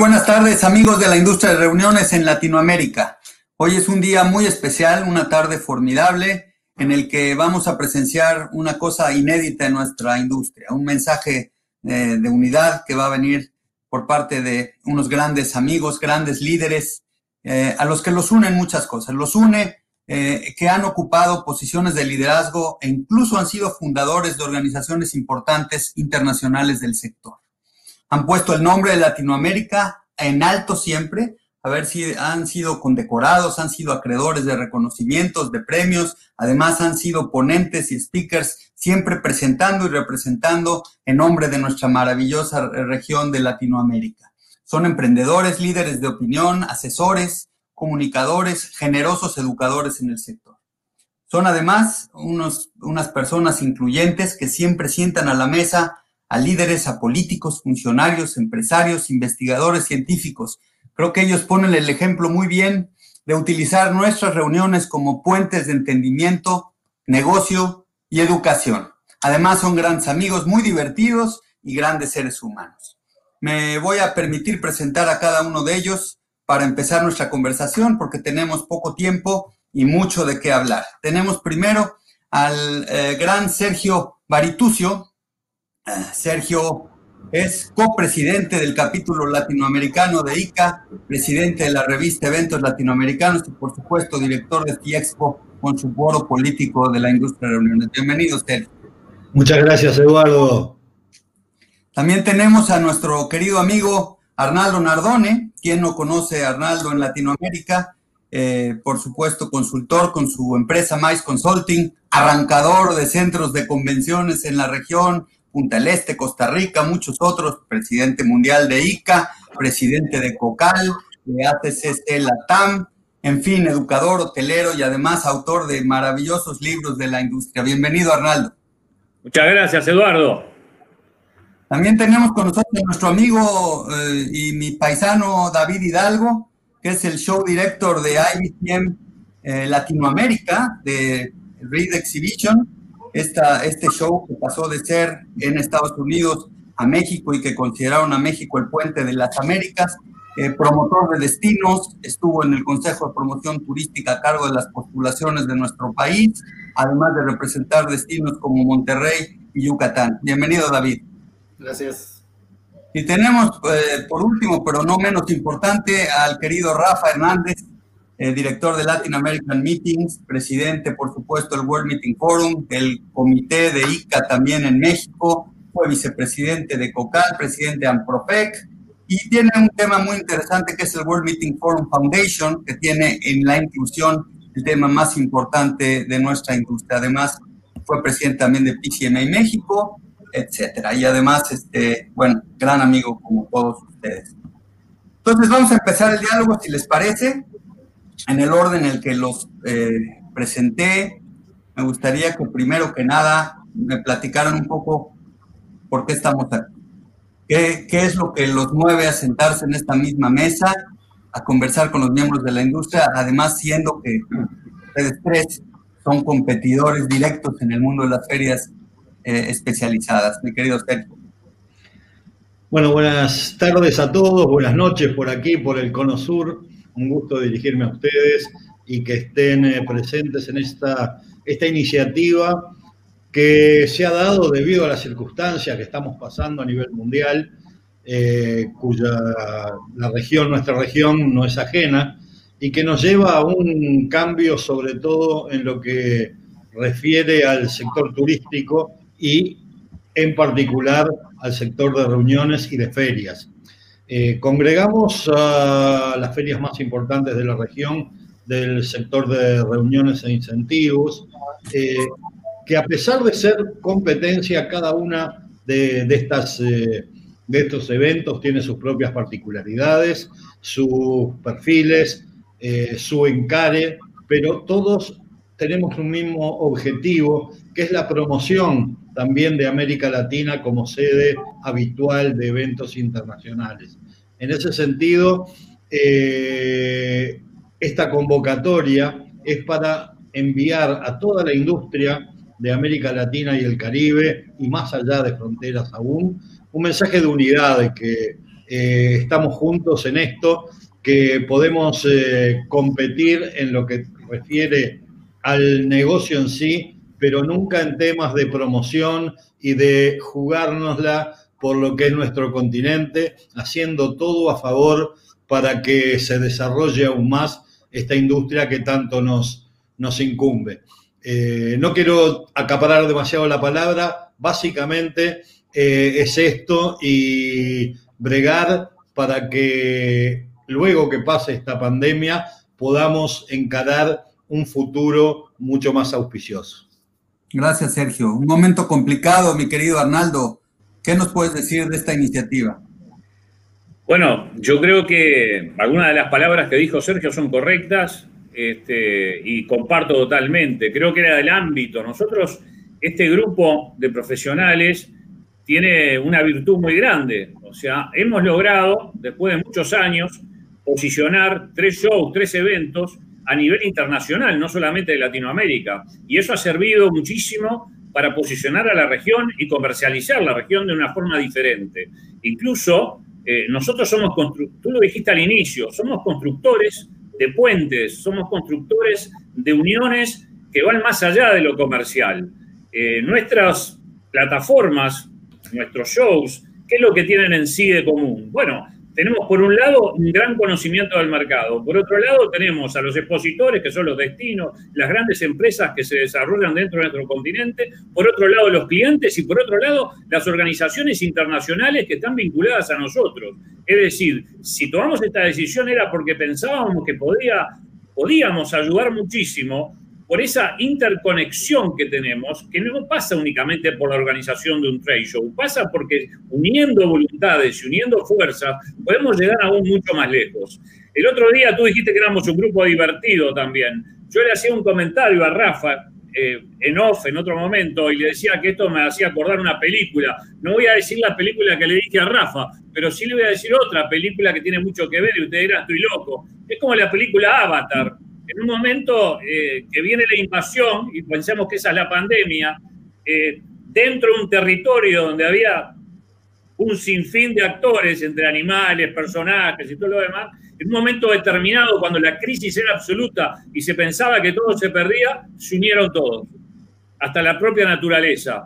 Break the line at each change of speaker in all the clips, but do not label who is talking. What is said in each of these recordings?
Buenas tardes, amigos de la industria de reuniones en Latinoamérica. Hoy es un día muy especial, una tarde formidable en el que vamos a presenciar una cosa inédita en nuestra industria, un mensaje eh, de unidad que va a venir por parte de unos grandes amigos, grandes líderes, eh, a los que los unen muchas cosas. Los une eh, que han ocupado posiciones de liderazgo e incluso han sido fundadores de organizaciones importantes internacionales del sector. Han puesto el nombre de Latinoamérica en alto siempre, a ver si han sido condecorados, han sido acreedores de reconocimientos, de premios, además han sido ponentes y speakers, siempre presentando y representando en nombre de nuestra maravillosa región de Latinoamérica. Son emprendedores, líderes de opinión, asesores, comunicadores, generosos educadores en el sector. Son además unos, unas personas incluyentes que siempre sientan a la mesa a líderes, a políticos, funcionarios, empresarios, investigadores, científicos. Creo que ellos ponen el ejemplo muy bien de utilizar nuestras reuniones como puentes de entendimiento, negocio y educación. Además son grandes amigos, muy divertidos y grandes seres humanos. Me voy a permitir presentar a cada uno de ellos para empezar nuestra conversación porque tenemos poco tiempo y mucho de qué hablar. Tenemos primero al eh, gran Sergio Baritucio. Sergio es copresidente del capítulo latinoamericano de ICA, presidente de la revista Eventos Latinoamericanos y por supuesto director de Expo con su foro político de la industria de reuniones. Bienvenido, Sergio.
Muchas gracias, Eduardo.
También tenemos a nuestro querido amigo Arnaldo Nardone, quien no conoce a Arnaldo en Latinoamérica, eh, por supuesto consultor con su empresa Mais Consulting, arrancador de centros de convenciones en la región, Punta del Este, Costa Rica, muchos otros, presidente mundial de ICA, presidente de COCAL, de ATCC Latam, en fin, educador, hotelero y además autor de maravillosos libros de la industria. Bienvenido, Arnaldo.
Muchas gracias, Eduardo.
También tenemos con nosotros a nuestro amigo eh, y mi paisano David Hidalgo, que es el show director de IBTM eh, Latinoamérica, de Read Exhibition, esta, este show que pasó de ser en Estados Unidos a México y que consideraron a México el puente de las Américas, eh, promotor de destinos, estuvo en el Consejo de Promoción Turística a cargo de las postulaciones de nuestro país, además de representar destinos como Monterrey y Yucatán. Bienvenido, David.
Gracias.
Y tenemos, eh, por último, pero no menos importante, al querido Rafa Hernández, eh, director de Latin American Meetings, presidente, por supuesto, del World Meeting Forum, del comité de ICA también en México, fue vicepresidente de COCAL, presidente de AMPROPEC, y tiene un tema muy interesante que es el World Meeting Forum Foundation, que tiene en la inclusión el tema más importante de nuestra industria. Además, fue presidente también de PCMA México, etcétera. Y además, este, bueno, gran amigo como todos ustedes. Entonces vamos a empezar el diálogo, si les parece, en el orden en el que los eh, presenté. Me gustaría que primero que nada me platicaran un poco por qué estamos aquí. ¿Qué, ¿Qué es lo que los mueve a sentarse en esta misma mesa, a conversar con los miembros de la industria, además siendo que ustedes tres son competidores directos en el mundo de las ferias eh, especializadas. Mi querido Sergio.
Bueno, buenas tardes a todos, buenas noches por aquí, por el Cono Sur. Un gusto dirigirme a ustedes y que estén eh, presentes en esta, esta iniciativa que se ha dado debido a las circunstancias que estamos pasando a nivel mundial, eh, cuya la región, nuestra región, no es ajena, y que nos lleva a un cambio sobre todo en lo que refiere al sector turístico y en particular al sector de reuniones y de ferias. Eh, congregamos a las ferias más importantes de la región del sector de reuniones e incentivos, eh, que a pesar de ser competencia, cada una de, estas, eh, de estos eventos tiene sus propias particularidades, sus perfiles, su encare, pero todos tenemos un mismo objetivo, es la promoción también de América Latina como sede habitual de eventos internacionales. En ese sentido, eh, esta convocatoria es para enviar a toda la industria de América Latina y el Caribe, y más allá de fronteras aún, un mensaje de unidad, de que eh, estamos juntos en esto, que podemos eh, competir en lo que refiere al negocio en sí, pero nunca en temas de promoción y de jugárnosla por lo que es nuestro continente, haciendo todo a favor para que se desarrolle aún más esta industria que tanto nos, incumbe. Eh, no quiero acaparar demasiado la palabra, básicamente eh, es esto y bregar para que luego que pase esta pandemia podamos encarar un futuro mucho más auspicioso.
Gracias, Sergio. Un momento complicado, mi querido Arnaldo. ¿Qué nos puedes decir de esta iniciativa?
Bueno, yo creo que algunas de las palabras que dijo Sergio son correctas este, y comparto totalmente. Creo que era del ámbito. Nosotros, este grupo de profesionales tiene una virtud muy grande. O sea, hemos logrado, después de muchos años, posicionar tres shows, tres eventos a nivel internacional, no solamente de Latinoamérica. Y eso ha servido muchísimo para posicionar a la región y comercializar la región de una forma diferente. Incluso eh, nosotros somos, tú lo dijiste al inicio, somos constructores de puentes, somos constructores de uniones que van más allá de lo comercial. Eh, nuestras plataformas, nuestros shows, ¿qué es lo que tienen en sí de común? Bueno, tenemos por un lado un gran conocimiento del mercado, por otro lado tenemos a los expositores, que son los destinos, las grandes empresas que se desarrollan dentro de nuestro continente, por otro lado los clientes y por otro lado las organizaciones internacionales que están vinculadas a nosotros. Es decir, si tomamos esta decisión era porque pensábamos que podía, podíamos ayudar muchísimo por esa interconexión que tenemos, que no pasa únicamente por la organización de un trade show, pasa porque uniendo voluntades y uniendo fuerzas podemos llegar aún mucho más lejos. El otro día tú dijiste que éramos un grupo divertido también. Yo le hacía un comentario a Rafa eh, en off en otro momento y le decía que esto me hacía acordar una película. No voy a decir la película que le dije a Rafa, pero sí le voy a decir otra película que tiene mucho que ver y usted dirá, estoy loco. Es como la película Avatar en un momento eh, que viene la invasión, y pensamos que esa es la pandemia, eh, dentro de un territorio donde había un sinfín de actores, entre animales, personajes y todo lo demás, en un momento determinado, cuando la crisis era absoluta y se pensaba que todo se perdía, se unieron todos, hasta la propia naturaleza.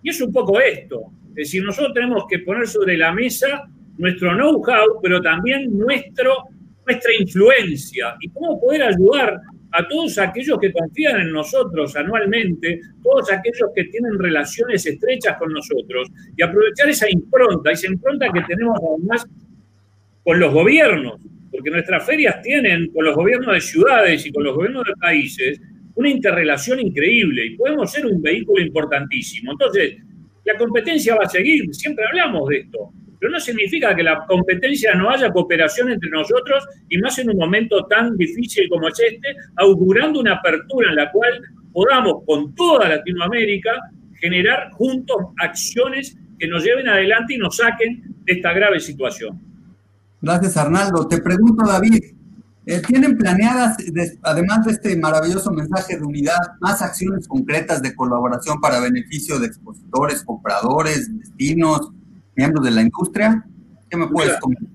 Y es un poco esto. Es decir, nosotros tenemos que poner sobre la mesa nuestro know-how, pero también nuestro nuestra influencia y cómo poder ayudar a todos aquellos que confían en nosotros anualmente, todos aquellos que tienen relaciones estrechas con nosotros y aprovechar esa impronta, esa impronta que tenemos además con los gobiernos, porque nuestras ferias tienen con los gobiernos de ciudades y con los gobiernos de países una interrelación increíble y podemos ser un vehículo importantísimo. Entonces, la competencia va a seguir, siempre hablamos de esto, pero no significa que la competencia no haya cooperación entre nosotros y más en un momento tan difícil como es este, augurando una apertura en la cual podamos con toda Latinoamérica generar juntos acciones que nos lleven adelante y nos saquen de esta grave situación.
Gracias, Arnaldo. Te pregunto, David, eh, ¿tienen planeadas, además de este maravilloso mensaje de unidad, más acciones concretas de colaboración para beneficio de expositores, compradores, destinos, miembros de la industria? ¿Qué me puedes comentar?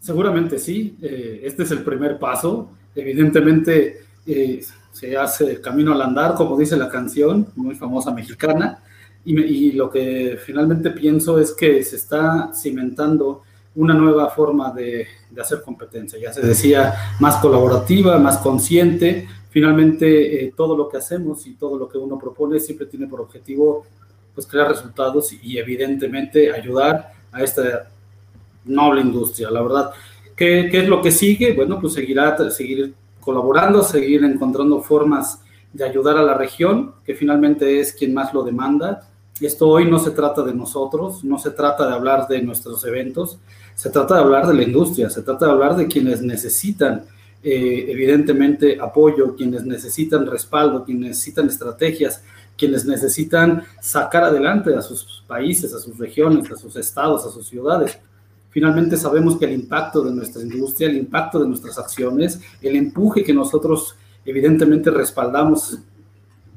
Seguramente sí. Eh, este es el primer paso. Evidentemente eh, se hace camino al andar, como dice la canción, muy famosa mexicana. Y, lo que finalmente pienso es que se está cimentando una nueva forma de, hacer competencia. Ya se decía, más colaborativa, más consciente. Finalmente, eh, todo lo que hacemos y todo lo que uno propone siempre tiene por objetivo pues crear resultados y, evidentemente ayudar a esta noble industria. La verdad, ¿qué, ¿qué, es lo que sigue? Bueno, pues seguirá, seguir colaborando, seguir encontrando formas de ayudar a la región, que finalmente es quien más lo demanda. Esto hoy no se trata de nosotros, no se trata de hablar de nuestros eventos, se trata de hablar de la industria, se trata de hablar de quienes necesitan eh, evidentemente apoyo, quienes necesitan respaldo, quienes necesitan estrategias, quienes necesitan sacar adelante a sus países, a sus regiones, a sus estados, a sus ciudades. Finalmente sabemos que el impacto de nuestra industria, el impacto de nuestras acciones, el empuje que nosotros evidentemente respaldamos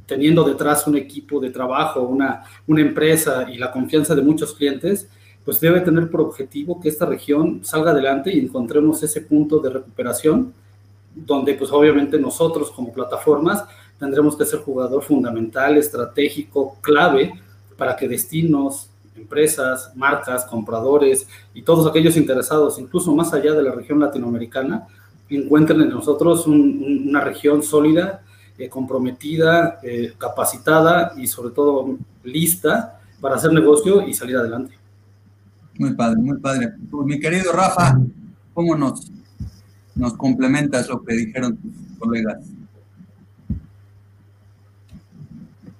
teniendo detrás un equipo de trabajo, una, una empresa y la confianza de muchos clientes, pues debe tener por objetivo que esta región salga adelante y encontremos ese punto de recuperación donde pues obviamente nosotros como plataformas tendremos que ser jugador fundamental, estratégico, clave para que destinos, empresas, marcas, compradores y todos aquellos interesados, incluso más allá de la región latinoamericana, encuentren en nosotros una región sólida, eh, comprometida, eh, capacitada y sobre todo lista para hacer negocio y salir adelante.
Muy padre, muy padre. Mi querido Rafa, ¿cómo nos, nos complementas lo que dijeron tus colegas?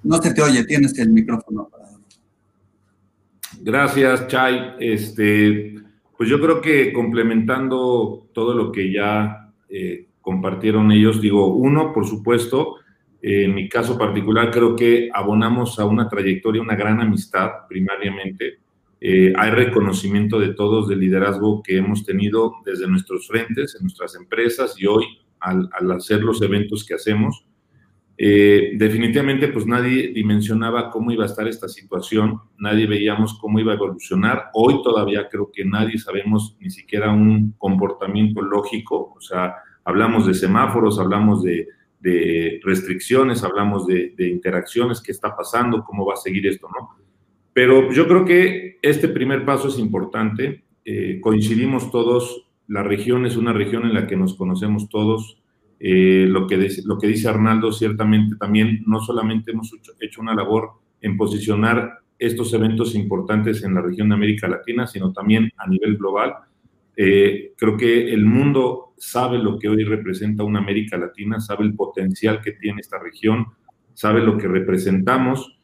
No se te oye, tienes el micrófono.
Gracias, Chay. Este, pues yo creo que complementando todo lo que ya eh, compartieron ellos, digo, uno, por supuesto, en mi caso particular, creo que abonamos a una trayectoria, una gran amistad, primariamente. Eh, hay reconocimiento de todos del liderazgo que hemos tenido desde nuestros frentes, en nuestras empresas y hoy al hacer los eventos que hacemos. Eh, definitivamente, pues nadie dimensionaba cómo iba a estar esta situación, nadie veíamos cómo iba a evolucionar. Hoy todavía creo que nadie sabemos ni siquiera un comportamiento lógico, o sea, hablamos de semáforos, hablamos de, restricciones, hablamos de, interacciones, qué está pasando, cómo va a seguir esto, ¿no? Pero yo creo que este primer paso es importante. Eh, coincidimos todos, la región es una región en la que nos conocemos todos, eh, lo, que dice, lo que dice Arnaldo, ciertamente también no solamente hemos hecho, una labor en posicionar estos eventos importantes en la región de América Latina, sino también a nivel global. Eh, creo que el mundo sabe lo que hoy representa una América Latina, sabe el potencial que tiene esta región, sabe lo que representamos.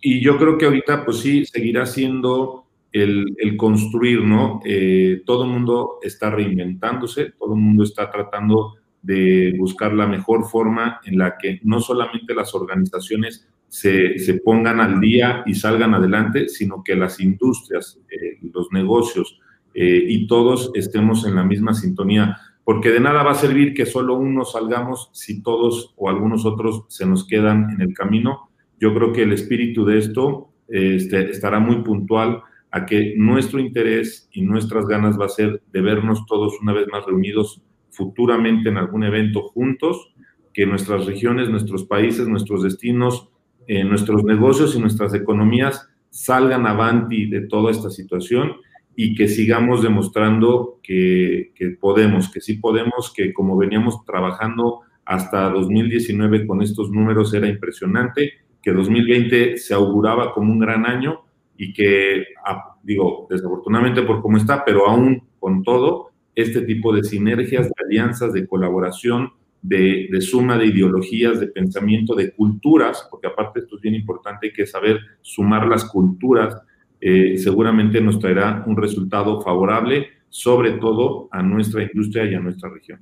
Y yo creo que ahorita, pues sí, seguirá siendo el, el construir, ¿no? Eh, todo el mundo está reinventándose, todo el mundo está tratando de buscar la mejor forma en la que no solamente las organizaciones se, se pongan al día y salgan adelante, sino que las industrias, eh, los negocios eh, y todos estemos en la misma sintonía, porque de nada va a servir que solo uno salgamos si todos o algunos otros se nos quedan en el camino. Yo creo que el espíritu de esto este, estará muy puntual a que nuestro interés y nuestras ganas va a ser de vernos todos una vez más reunidos futuramente en algún evento juntos, que nuestras regiones, nuestros países, nuestros destinos, eh, nuestros negocios y nuestras economías salgan avanti de toda esta situación y que sigamos demostrando que, podemos, que sí podemos, que como veníamos trabajando hasta 2019 con estos números era impresionante, que 2020 se auguraba como un gran año y que, ah, digo, desafortunadamente por cómo está, pero aún con todo, este tipo de sinergias, de alianzas, de colaboración, de, suma de ideologías, de pensamiento, de culturas, porque aparte esto es bien importante, que saber sumar las culturas, eh, seguramente nos traerá un resultado favorable, sobre todo a nuestra industria y a nuestra región.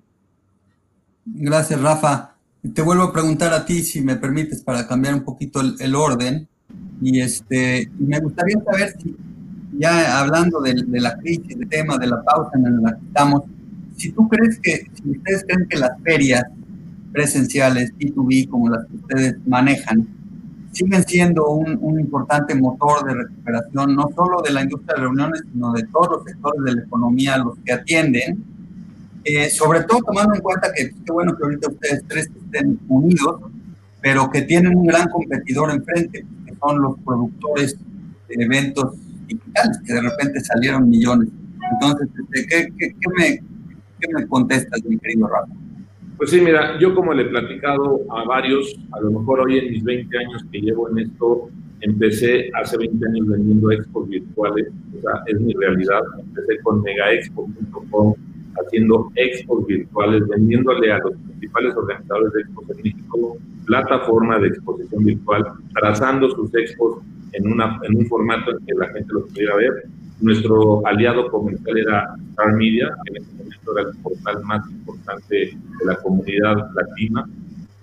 Gracias, Rafa. Te vuelvo a preguntar a ti, si me permites, para cambiar un poquito el, orden. Y este, me gustaría saber si ya hablando de, la crisis, del tema, de la pausa en la que estamos, si tú crees que, si ustedes creen que las ferias presenciales, B2B, como las que ustedes manejan, siguen siendo un, importante motor de recuperación, no solo de la industria de reuniones, sino de todos los sectores de la economía a los que atienden, eh, sobre todo tomando en cuenta que qué bueno que ahorita ustedes tres estén unidos, pero que tienen un gran competidor enfrente, que son los productores de eventos digitales, que de repente salieron millones. Entonces, este, ¿qué, qué, me, qué me contestas, mi querido Rafa?
Pues sí, mira, yo como le he platicado a varios, a lo mejor hoy en mis 20 años que llevo en esto, empecé hace 20 años vendiendo expos virtuales, o sea, es mi realidad. Empecé con megaexpo.com haciendo expos virtuales, vendiéndole a los principales organizadores de expos en México plataforma de exposición virtual, trazando sus expos en, una, en un formato en que la gente lo pudiera ver. Nuestro aliado comercial era Star Media, que en ese momento era el portal más importante de la comunidad latina.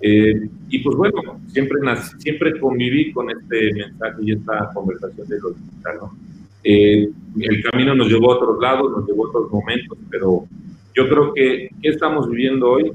Eh, y pues bueno, siempre, siempre conviví con este mensaje y esta conversación de lo digital. Eh, el camino nos llevó a otros lados, nos llevó a otros momentos, pero yo creo que ¿qué estamos viviendo hoy?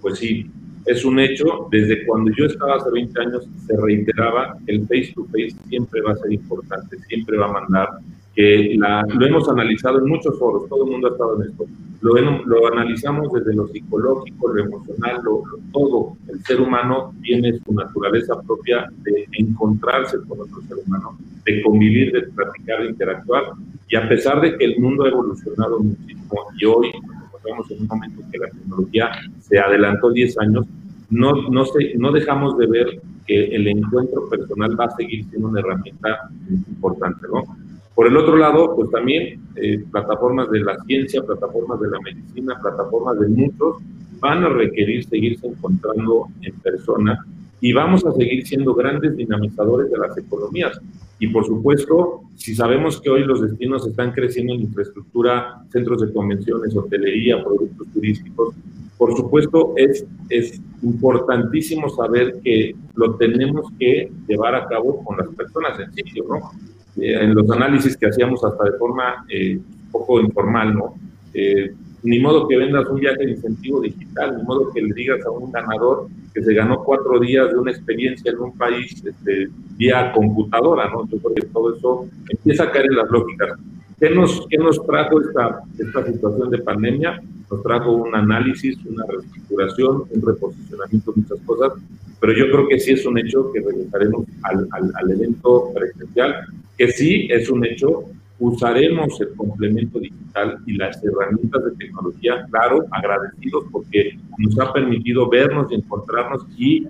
Pues sí, es un hecho, desde cuando yo estaba hace 20 años se reiteraba, el face to face siempre va a ser importante, siempre va a mandar, que lo hemos analizado en muchos foros, todo el mundo ha estado en esto, lo, lo analizamos desde lo psicológico, lo emocional, lo, todo, el ser humano tiene su naturaleza propia de encontrarse con otro ser humano, de convivir, de practicar, de interactuar, y a pesar de que el mundo ha evolucionado muchísimo y hoy estamos en un momento que la tecnología se adelantó 10 años, no, no, se, no dejamos de ver que el encuentro personal va a seguir siendo una herramienta importante, ¿no? Por el otro lado, pues también eh, plataformas de la ciencia, plataformas de la medicina, plataformas de muchos van a requerir seguirse encontrando en persona y vamos a seguir siendo grandes dinamizadores de las economías. Y por supuesto, si sabemos que hoy los destinos están creciendo en infraestructura, centros de convenciones, hotelería, productos turísticos, por supuesto es, es importantísimo saber que lo tenemos que llevar a cabo con las personas en sitio, ¿no? Eh, en los análisis que hacíamos hasta de forma eh, poco informal, ¿no? Eh, ni modo que vendas un viaje de incentivo digital, ni modo que le digas a un ganador que se ganó cuatro días de una experiencia en un país este, vía computadora, ¿no? Yo creo que todo eso empieza a caer en las lógicas. ¿Qué nos, qué nos trajo esta, esta situación de pandemia? Nos trajo un análisis, una reestructuración, un reposicionamiento, muchas cosas, pero yo creo que sí es un hecho que regresaremos al, al, al evento presencial, que sí es un hecho usaremos el complemento digital y las herramientas de tecnología, claro, agradecidos porque nos ha permitido vernos encontrarnos y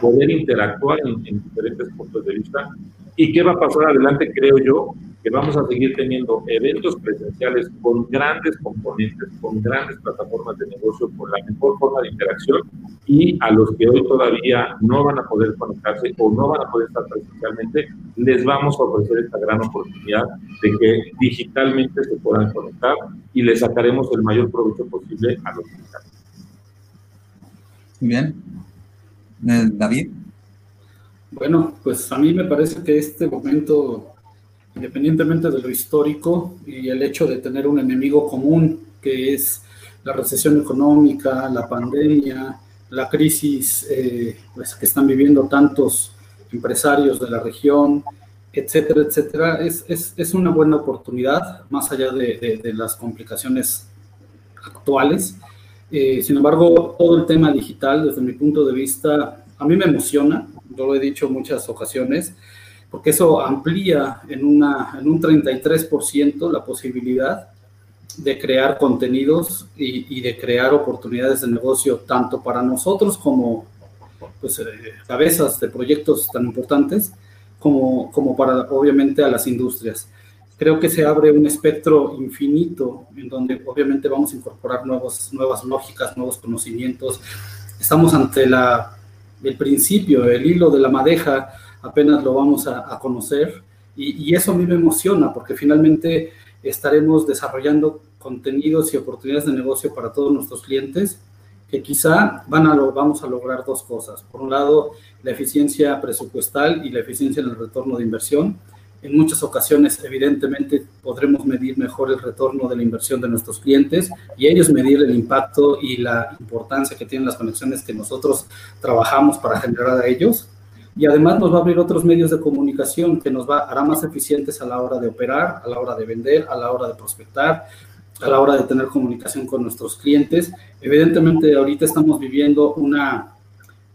poder interactuar en, diferentes puntos de vista. ¿Y qué va a pasar adelante? Creo yo que vamos a seguir teniendo eventos presenciales con grandes componentes, con grandes plataformas de negocio, con la mejor forma de interacción y a los que hoy todavía no van a poder conectarse o no van a poder estar presencialmente, les vamos a ofrecer esta gran oportunidad de que digitalmente se puedan conectar y les sacaremos el mayor provecho posible a los digitales.
Bien. Eh, David.
Bueno, pues a mí me parece que este momento independientemente de lo histórico y el hecho de tener un enemigo común, que es la recesión económica, la pandemia, la crisis eh, pues, que están viviendo tantos empresarios de la región, etcétera, etcétera, es, es, es una buena oportunidad, más allá de, de, las complicaciones actuales. Eh, sin embargo, todo el tema digital, desde mi punto de vista, a mí me emociona, yo lo he dicho en muchas ocasiones, porque eso amplía en, una, en un 33% la posibilidad de crear contenidos y, de crear oportunidades de negocio tanto para nosotros como pues, eh, cabezas de proyectos tan importantes como, como para obviamente a las industrias. Creo que se abre un espectro infinito en donde obviamente vamos a incorporar nuevos, nuevas lógicas, nuevos conocimientos. Estamos ante la, el principio, el hilo de la madeja apenas lo vamos a, conocer y, eso a mí me emociona porque finalmente estaremos desarrollando contenidos y oportunidades de negocio para todos nuestros clientes que quizá van a lo, vamos a lograr dos cosas. Por un lado, la eficiencia presupuestal y la eficiencia en el retorno de inversión. En muchas ocasiones, evidentemente, podremos medir mejor el retorno de la inversión de nuestros clientes y ellos medir el impacto y la importancia que tienen las conexiones que nosotros trabajamos para generar a ellos y además nos va a abrir otros medios de comunicación que nos va, hará más eficientes a la hora de operar, a la hora de vender, a la hora de prospectar, a la hora de tener comunicación con nuestros clientes. Evidentemente, ahorita estamos viviendo una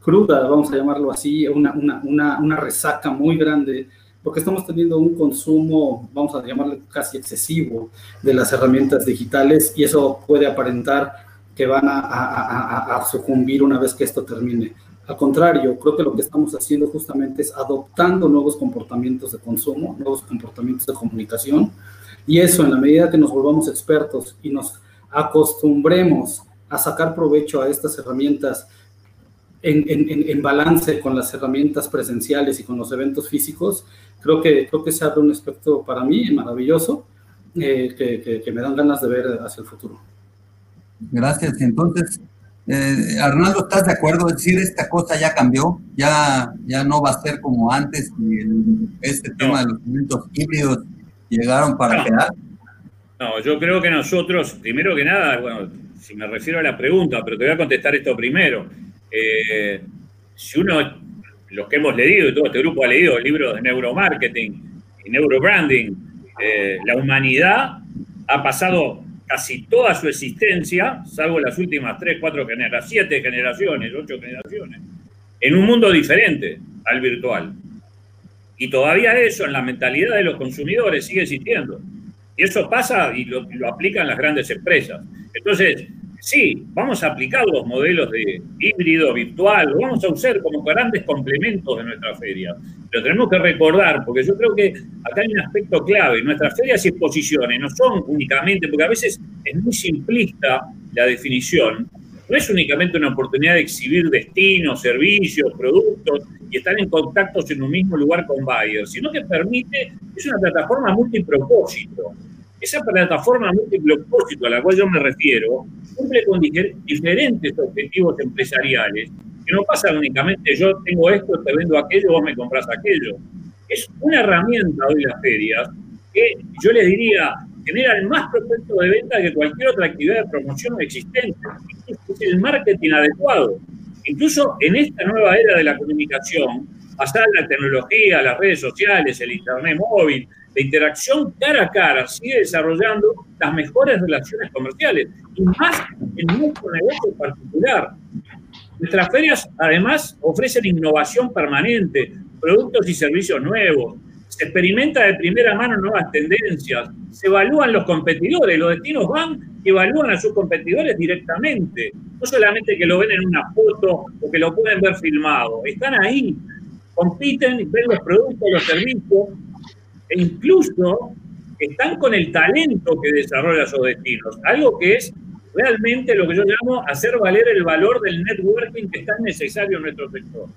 cruda, vamos a llamarlo así, una, una, una, una resaca muy grande, porque estamos teniendo un consumo, vamos a llamarlo casi excesivo, de las herramientas digitales y eso puede aparentar que van a, a, a sucumbir una vez que esto termine. Al contrario, creo que lo que estamos haciendo justamente es adoptando nuevos comportamientos de consumo, nuevos comportamientos de comunicación, y eso en la medida que nos volvamos expertos y nos acostumbremos a sacar provecho a estas herramientas en, en, en, balance con las herramientas presenciales y con los eventos físicos, creo que, creo que se abre un aspecto para mí maravilloso eh, que, que, que, me dan ganas de ver hacia el futuro.
Gracias. Entonces, eh, Arnaldo, ¿estás de acuerdo? Es decir, esta cosa ya cambió, ya, ya no va a ser como antes y este tema de los eventos híbridos llegaron para quedar.
No, yo creo que nosotros, primero que nada, bueno, si me refiero a la pregunta, pero te voy a contestar esto primero. Eh, si uno, los que hemos leído, y todo este grupo ha leído libros de neuromarketing y neurobranding, eh, la humanidad ha pasado casi toda su existencia, salvo las últimas tres, cuatro generaciones, siete generaciones, ocho generaciones, en un mundo diferente al virtual. Y todavía eso en la mentalidad de los consumidores sigue existiendo. Y eso pasa y lo, aplican las grandes empresas. Entonces, sí, vamos a aplicar los modelos de híbrido, virtual, lo vamos a usar como grandes complementos de nuestra feria. Pero tenemos que recordar, porque yo creo que acá hay un aspecto clave, nuestras ferias y exposiciones no son únicamente, porque a veces es muy simplista la definición, no es únicamente una oportunidad de exhibir destinos, servicios, productos y estar en contactos en un mismo lugar con buyers, sino que permite, es una plataforma multipropósito. Esa plataforma multipropósito a la cual yo me refiero cumple con diferentes objetivos empresariales, que no pasa únicamente yo tengo esto, te vendo aquello, vos me compras aquello. Es una herramienta hoy las ferias que yo les diría generan más prospectos de venta que cualquier otra actividad de promoción existente. Es el marketing adecuado. Incluso en esta nueva era de la comunicación, en la tecnología, las redes sociales, el internet móvil, la interacción cara a cara sigue desarrollando las mejores relaciones comerciales y más en nuestro negocio particular. Nuestras ferias además ofrecen innovación permanente, productos y servicios nuevos, se experimenta de primera mano nuevas tendencias, se evalúan los competidores, los destinos van y evalúan a sus competidores directamente, no solamente que lo ven en una foto o que lo pueden ver filmado, están ahí, compiten, ven los productos, los servicios e incluso están con el talento que desarrolla esos destinos, algo que es realmente lo que yo llamo hacer valer el valor del networking que es tan necesario en nuestro sector.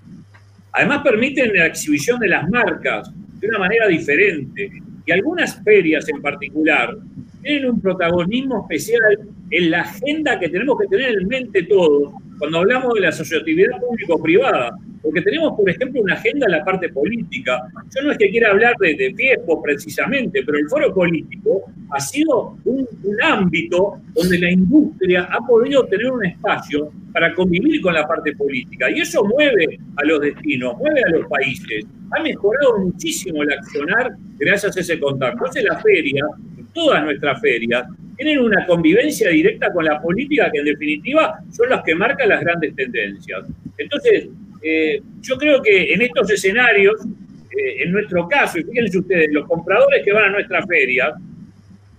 Además permiten la exhibición de las marcas de una manera diferente y algunas ferias en particular tienen un protagonismo especial en la agenda que tenemos que tener en mente todos cuando hablamos de la asociatividad público-privada, porque tenemos, por ejemplo, una agenda en la parte política. Yo no es que quiera hablar de, de precisamente, pero el foro político ha sido un, un ámbito donde la industria ha podido tener un espacio para convivir con la parte política. Y eso mueve a los destinos, mueve a los países. Ha mejorado muchísimo el accionar gracias a ese contacto. Entonces la feria, todas nuestras ferias, tienen una convivencia directa con la política que en definitiva son las que marcan las grandes tendencias. Entonces, eh, yo creo que en estos escenarios, eh, en nuestro caso, y fíjense ustedes, los compradores que van a nuestra feria,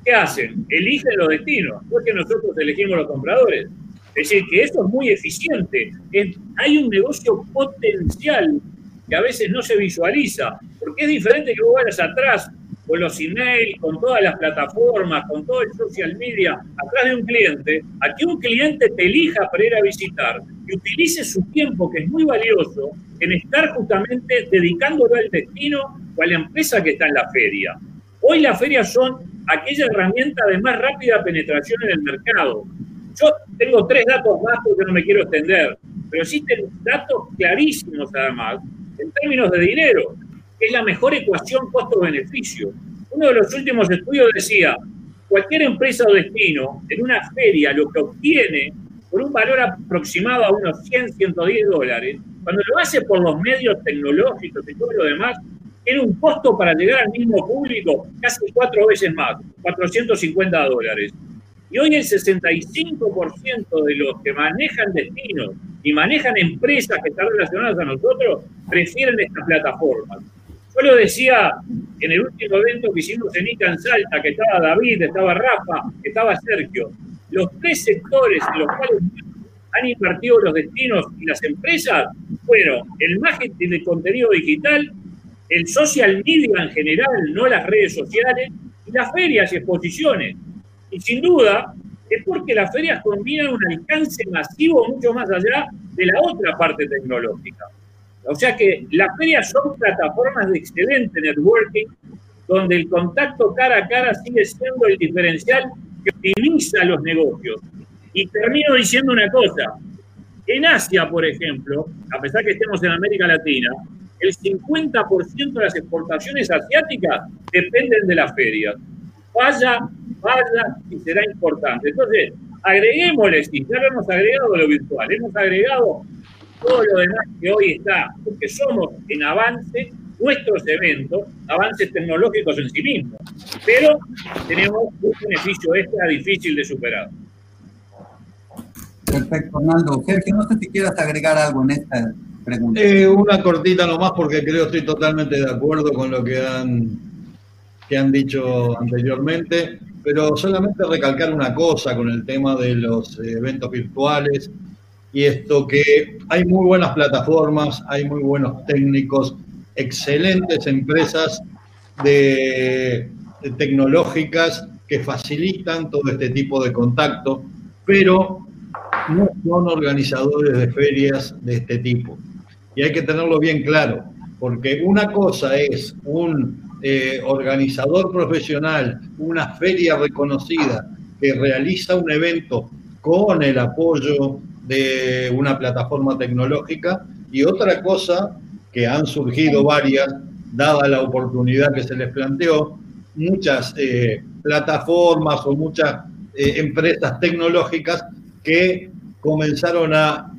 ¿qué hacen? Eligen los destinos, no es que nosotros elegimos los compradores. Es decir, que eso es muy eficiente. hay un negocio potencial que a veces no se visualiza, porque es diferente que vos vayas atrás con los emails, con todas las plataformas, con todo el social media, atrás de un cliente, a que un cliente te elija para ir a visitar y utilice su tiempo, que es muy valioso, en estar justamente dedicándolo al destino o a la empresa que está en la feria. Hoy las ferias son aquella herramienta de más rápida penetración en el mercado. Yo tengo tres datos más porque no me quiero extender, pero existen datos clarísimos además en términos de dinero es la mejor ecuación costo-beneficio. Uno de los últimos estudios decía, cualquier empresa o destino en una feria lo que obtiene por un valor aproximado a unos 100, 110 dólares, cuando lo hace por los medios tecnológicos y todo lo demás, tiene un costo para llegar al mismo público casi cuatro veces más, 450 dólares. Y hoy el 65% de los que manejan destinos y manejan empresas que están relacionadas a nosotros prefieren estas plataformas. Yo lo decía en el último evento que hicimos en ICA en Salta, que estaba David, estaba Rafa, estaba Sergio. Los tres sectores en los cuales han invertido los destinos y las empresas fueron el marketing de contenido digital, el social media en general, no las redes sociales, y las ferias y exposiciones. Y sin duda es porque las ferias combinan un alcance masivo mucho más allá de la otra parte tecnológica. O sea que las ferias son plataformas de excelente networking donde el contacto cara a cara sigue siendo el diferencial que optimiza los negocios. Y termino diciendo una cosa. En Asia, por ejemplo, a pesar que estemos en América Latina, el 50% de las exportaciones asiáticas dependen de las ferias. Vaya, vaya y será importante. Entonces, agreguémosle, ya lo hemos agregado lo virtual, hemos agregado todo lo demás que hoy está, porque somos en avance nuestros eventos, avances tecnológicos en sí mismos, pero tenemos un beneficio extra difícil de superar.
Perfecto, Arnaldo. Sergio, no sé si quieras agregar algo en esta pregunta.
Eh, una cortita nomás porque creo que estoy totalmente de acuerdo con lo que han, que han dicho anteriormente, pero solamente recalcar una cosa con el tema de los eventos virtuales y esto que hay muy buenas plataformas, hay muy buenos técnicos, excelentes empresas de, tecnológicas que facilitan todo este tipo de contacto, pero no son organizadores de ferias de este tipo. Y hay que tenerlo bien claro, porque una cosa es un eh, organizador profesional, una feria reconocida que realiza un evento con el apoyo de una plataforma tecnológica, y otra cosa que han surgido varias, dada la oportunidad que se les planteó, muchas eh, plataformas o muchas eh, empresas tecnológicas que comenzaron a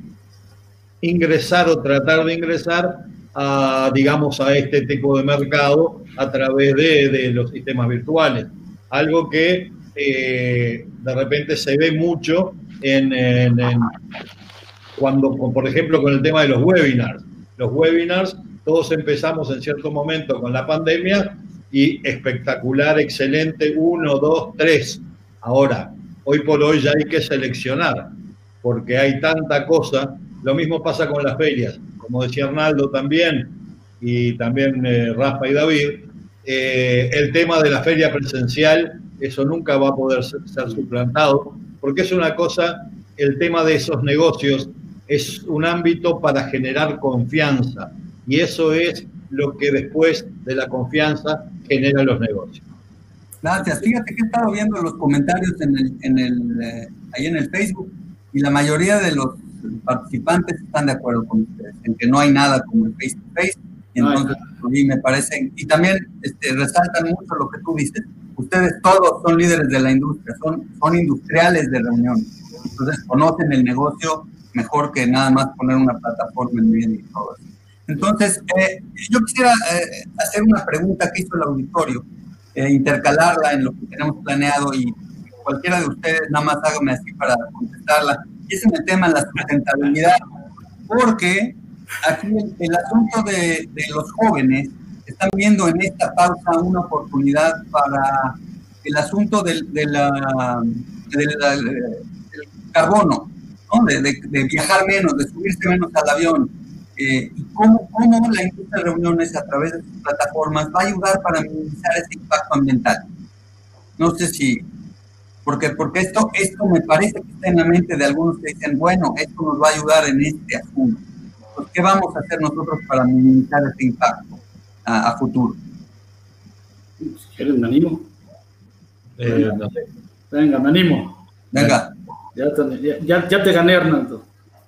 ingresar o tratar de ingresar a, digamos, a este tipo de mercado a través de, los sistemas virtuales. Algo que eh, de repente se ve mucho en, cuando, por ejemplo, con el tema de los webinars los webinars, todos empezamos en cierto momento con la pandemia y espectacular, excelente, uno, dos, tres. Ahora, hoy por hoy ya hay que seleccionar, porque hay tanta cosa. Lo mismo pasa con las ferias, como decía Arnaldo también, y también eh, Rafa y David, eh, el tema de la feria presencial, eso nunca va a poder ser suplantado, porque es una cosa, el tema de esos negocios es un ámbito para generar confianza y eso es lo que después de la confianza genera los negocios.
Gracias. Fíjate que he estado viendo los comentarios en el, en el, eh, ahí en el Facebook y la mayoría de los participantes están de acuerdo con ustedes, en que no hay nada como el face to face. Y entonces, a mí me parece, y también este, resaltan mucho lo que tú dices. Ustedes todos son líderes de la industria, son, son industriales de reunión. Entonces, conocen el negocio mejor que nada más poner una plataforma en medio y todo eso. Entonces, eh, yo quisiera eh, hacer una pregunta que hizo el auditorio, eh, intercalarla en lo que tenemos planeado y cualquiera de ustedes nada más hágame así para contestarla. Y es en el tema de la sustentabilidad, porque aquí el, asunto de, de, los jóvenes están viendo en esta pausa una oportunidad para el asunto del, de la, del carbono de, viajar menos, de subirse menos al avión. Eh, cómo, cómo, la industria de reuniones a través de sus plataformas va a ayudar para minimizar ese impacto ambiental. No sé si, porque, porque esto, esto me parece que está en la mente de algunos que dicen, bueno, esto nos va a ayudar en este asunto. Pues, ¿Qué vamos a hacer nosotros para minimizar ese impacto a, futuro?
Si quieren, me animo. Eh, Venga, me animo.
Venga.
Ya te, ya, ya te gané, Hernando.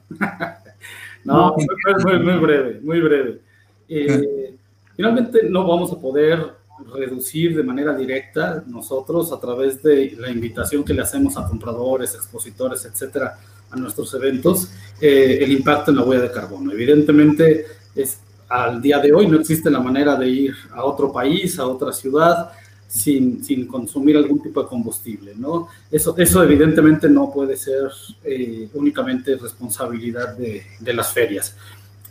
no, muy, muy, breve, muy breve. Eh, finalmente no vamos a poder reducir de manera directa nosotros a través de la invitación que le hacemos a compradores, expositores, etcétera, a nuestros eventos, eh, el impacto en la huella de carbono. Evidentemente, es, al día de hoy no existe la manera de ir a otro país, a otra ciudad, sin, sin, consumir algún tipo de combustible, ¿no? Eso, eso evidentemente no puede ser eh, únicamente responsabilidad de, de, las ferias.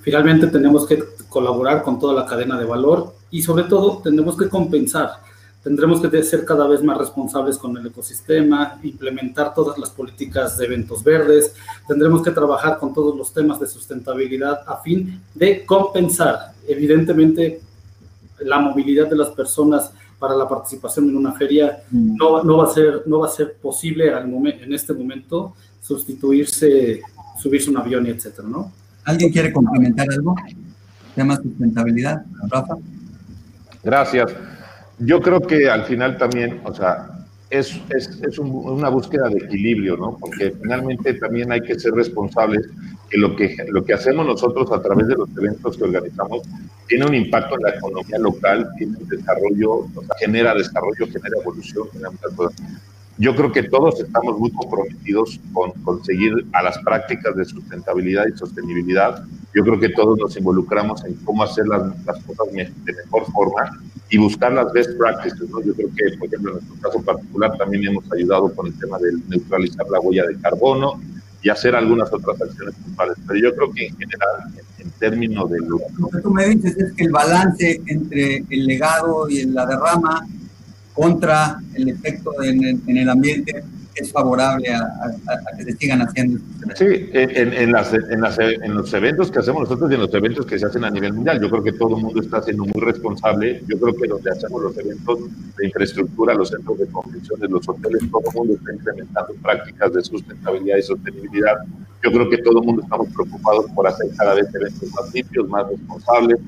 Finalmente tenemos que colaborar con toda la cadena de valor y sobre todo tenemos que compensar. Tendremos que ser cada vez más responsables con el ecosistema, implementar todas las políticas de eventos verdes, tendremos que trabajar con todos los temas de sustentabilidad a fin de compensar. Evidentemente, la movilidad de las personas para la participación en una feria, mm. no, no, va, a ser, no va a ser posible al en este momento sustituirse, subirse un avión y etcétera, ¿no?
¿Alguien quiere complementar algo? Tema sustentabilidad, Rafa.
Gracias. Yo creo que al final también, o sea, es, es, es una búsqueda de equilibrio, ¿no? Porque finalmente también hay que ser responsables que lo que, lo que hacemos nosotros a través de los eventos que organizamos tiene un impacto en la economía local, tiene un desarrollo, genera desarrollo, genera evolución, genera muchas cosas. Yo creo que todos estamos muy comprometidos con conseguir a las prácticas de sustentabilidad y sostenibilidad. Yo creo que todos nos involucramos en cómo hacer las, las cosas de mejor forma y buscar las best practices. ¿no? Yo creo que, por ejemplo, en nuestro caso particular también hemos ayudado con el tema de neutralizar la huella de carbono y hacer algunas otras acciones puntuales. Pero yo creo que en general, en, términos de.
Lo que tú me dices es que el balance entre el legado y la derrama contra el efecto en, el ambiente es favorable a, que se sigan haciendo.
Sí, en, en, las, en, los eventos que hacemos nosotros y en los eventos que se hacen a nivel mundial, yo creo que todo el mundo está siendo muy responsable. Yo creo que donde hacemos los eventos de infraestructura, los centros de convenciones, los hoteles, todo el mundo está implementando prácticas de sustentabilidad y sostenibilidad. Yo creo que todo el mundo estamos preocupados por hacer cada vez eventos más limpios, más responsables,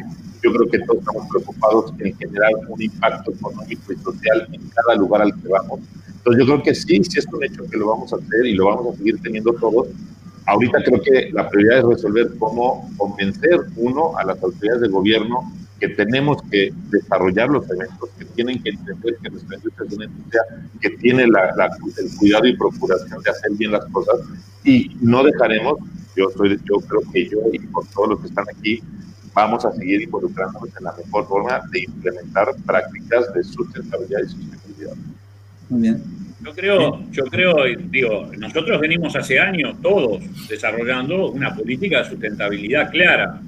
yo creo que todos estamos preocupados en generar un impacto económico y social en cada lugar al que vamos. Entonces yo creo que sí, sí es un hecho que lo vamos a hacer y lo vamos a seguir teniendo todos. Ahorita creo que la prioridad es resolver cómo convencer, uno, a las autoridades de gobierno que tenemos que desarrollar los eventos, que tienen que entender que nuestra industria es una industria que tiene la, el cuidado y procuración de hacer bien las cosas y no dejaremos, yo, soy, yo creo que yo y por todos los que están aquí, vamos a seguir involucrándonos en la mejor forma de implementar prácticas de sustentabilidad y sostenibilidad.
Muy bien. Yo creo, yo creo, digo, nosotros venimos hace años todos desarrollando una política de sustentabilidad clara,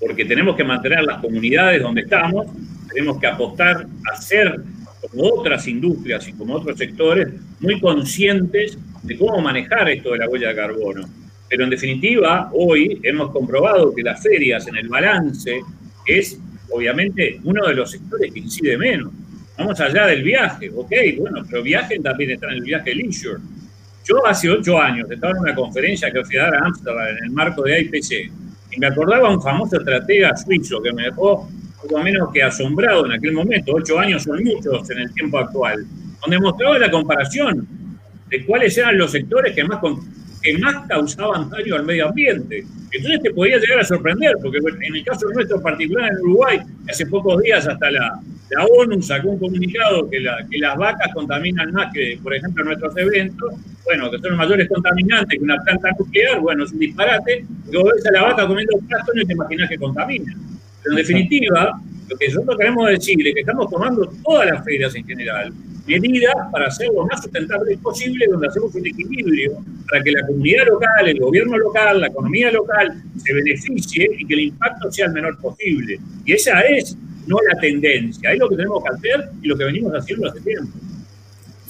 porque tenemos que mantener las comunidades donde estamos, tenemos que apostar a ser, como otras industrias y como otros sectores, muy conscientes de cómo manejar esto de la huella de carbono pero en definitiva, hoy hemos comprobado que las ferias en el balance es obviamente uno de los sectores que incide menos. Vamos allá del viaje, ok, bueno, pero viaje también está en el viaje leisure. Yo hace ocho años estaba en una conferencia que fui a dar a Amsterdam en el marco de IPC y me acordaba un famoso estratega suizo que me dejó poco menos que asombrado en aquel momento, ocho años son muchos en el tiempo actual, donde mostraba la comparación de cuáles eran los sectores que más que más causaban daño al medio ambiente. Entonces te podía llegar a sorprender, porque en el caso nuestro particular en Uruguay, hace pocos días hasta la, la ONU sacó un comunicado que, la, que las vacas contaminan más que, por ejemplo, nuestros eventos, bueno, que son los mayores contaminantes que una planta nuclear, bueno, es un disparate, porque vos ves a la vaca comiendo plástico y te imaginas que contamina. Pero en definitiva, lo que nosotros queremos decir es que estamos tomando todas las ferias en general, medidas para hacer lo más sustentable posible, donde hacemos un equilibrio para que la comunidad local, el gobierno local, la economía local se beneficie y que el impacto sea el menor posible. Y esa es no la tendencia, es lo que tenemos que hacer y lo que venimos haciendo hace tiempo.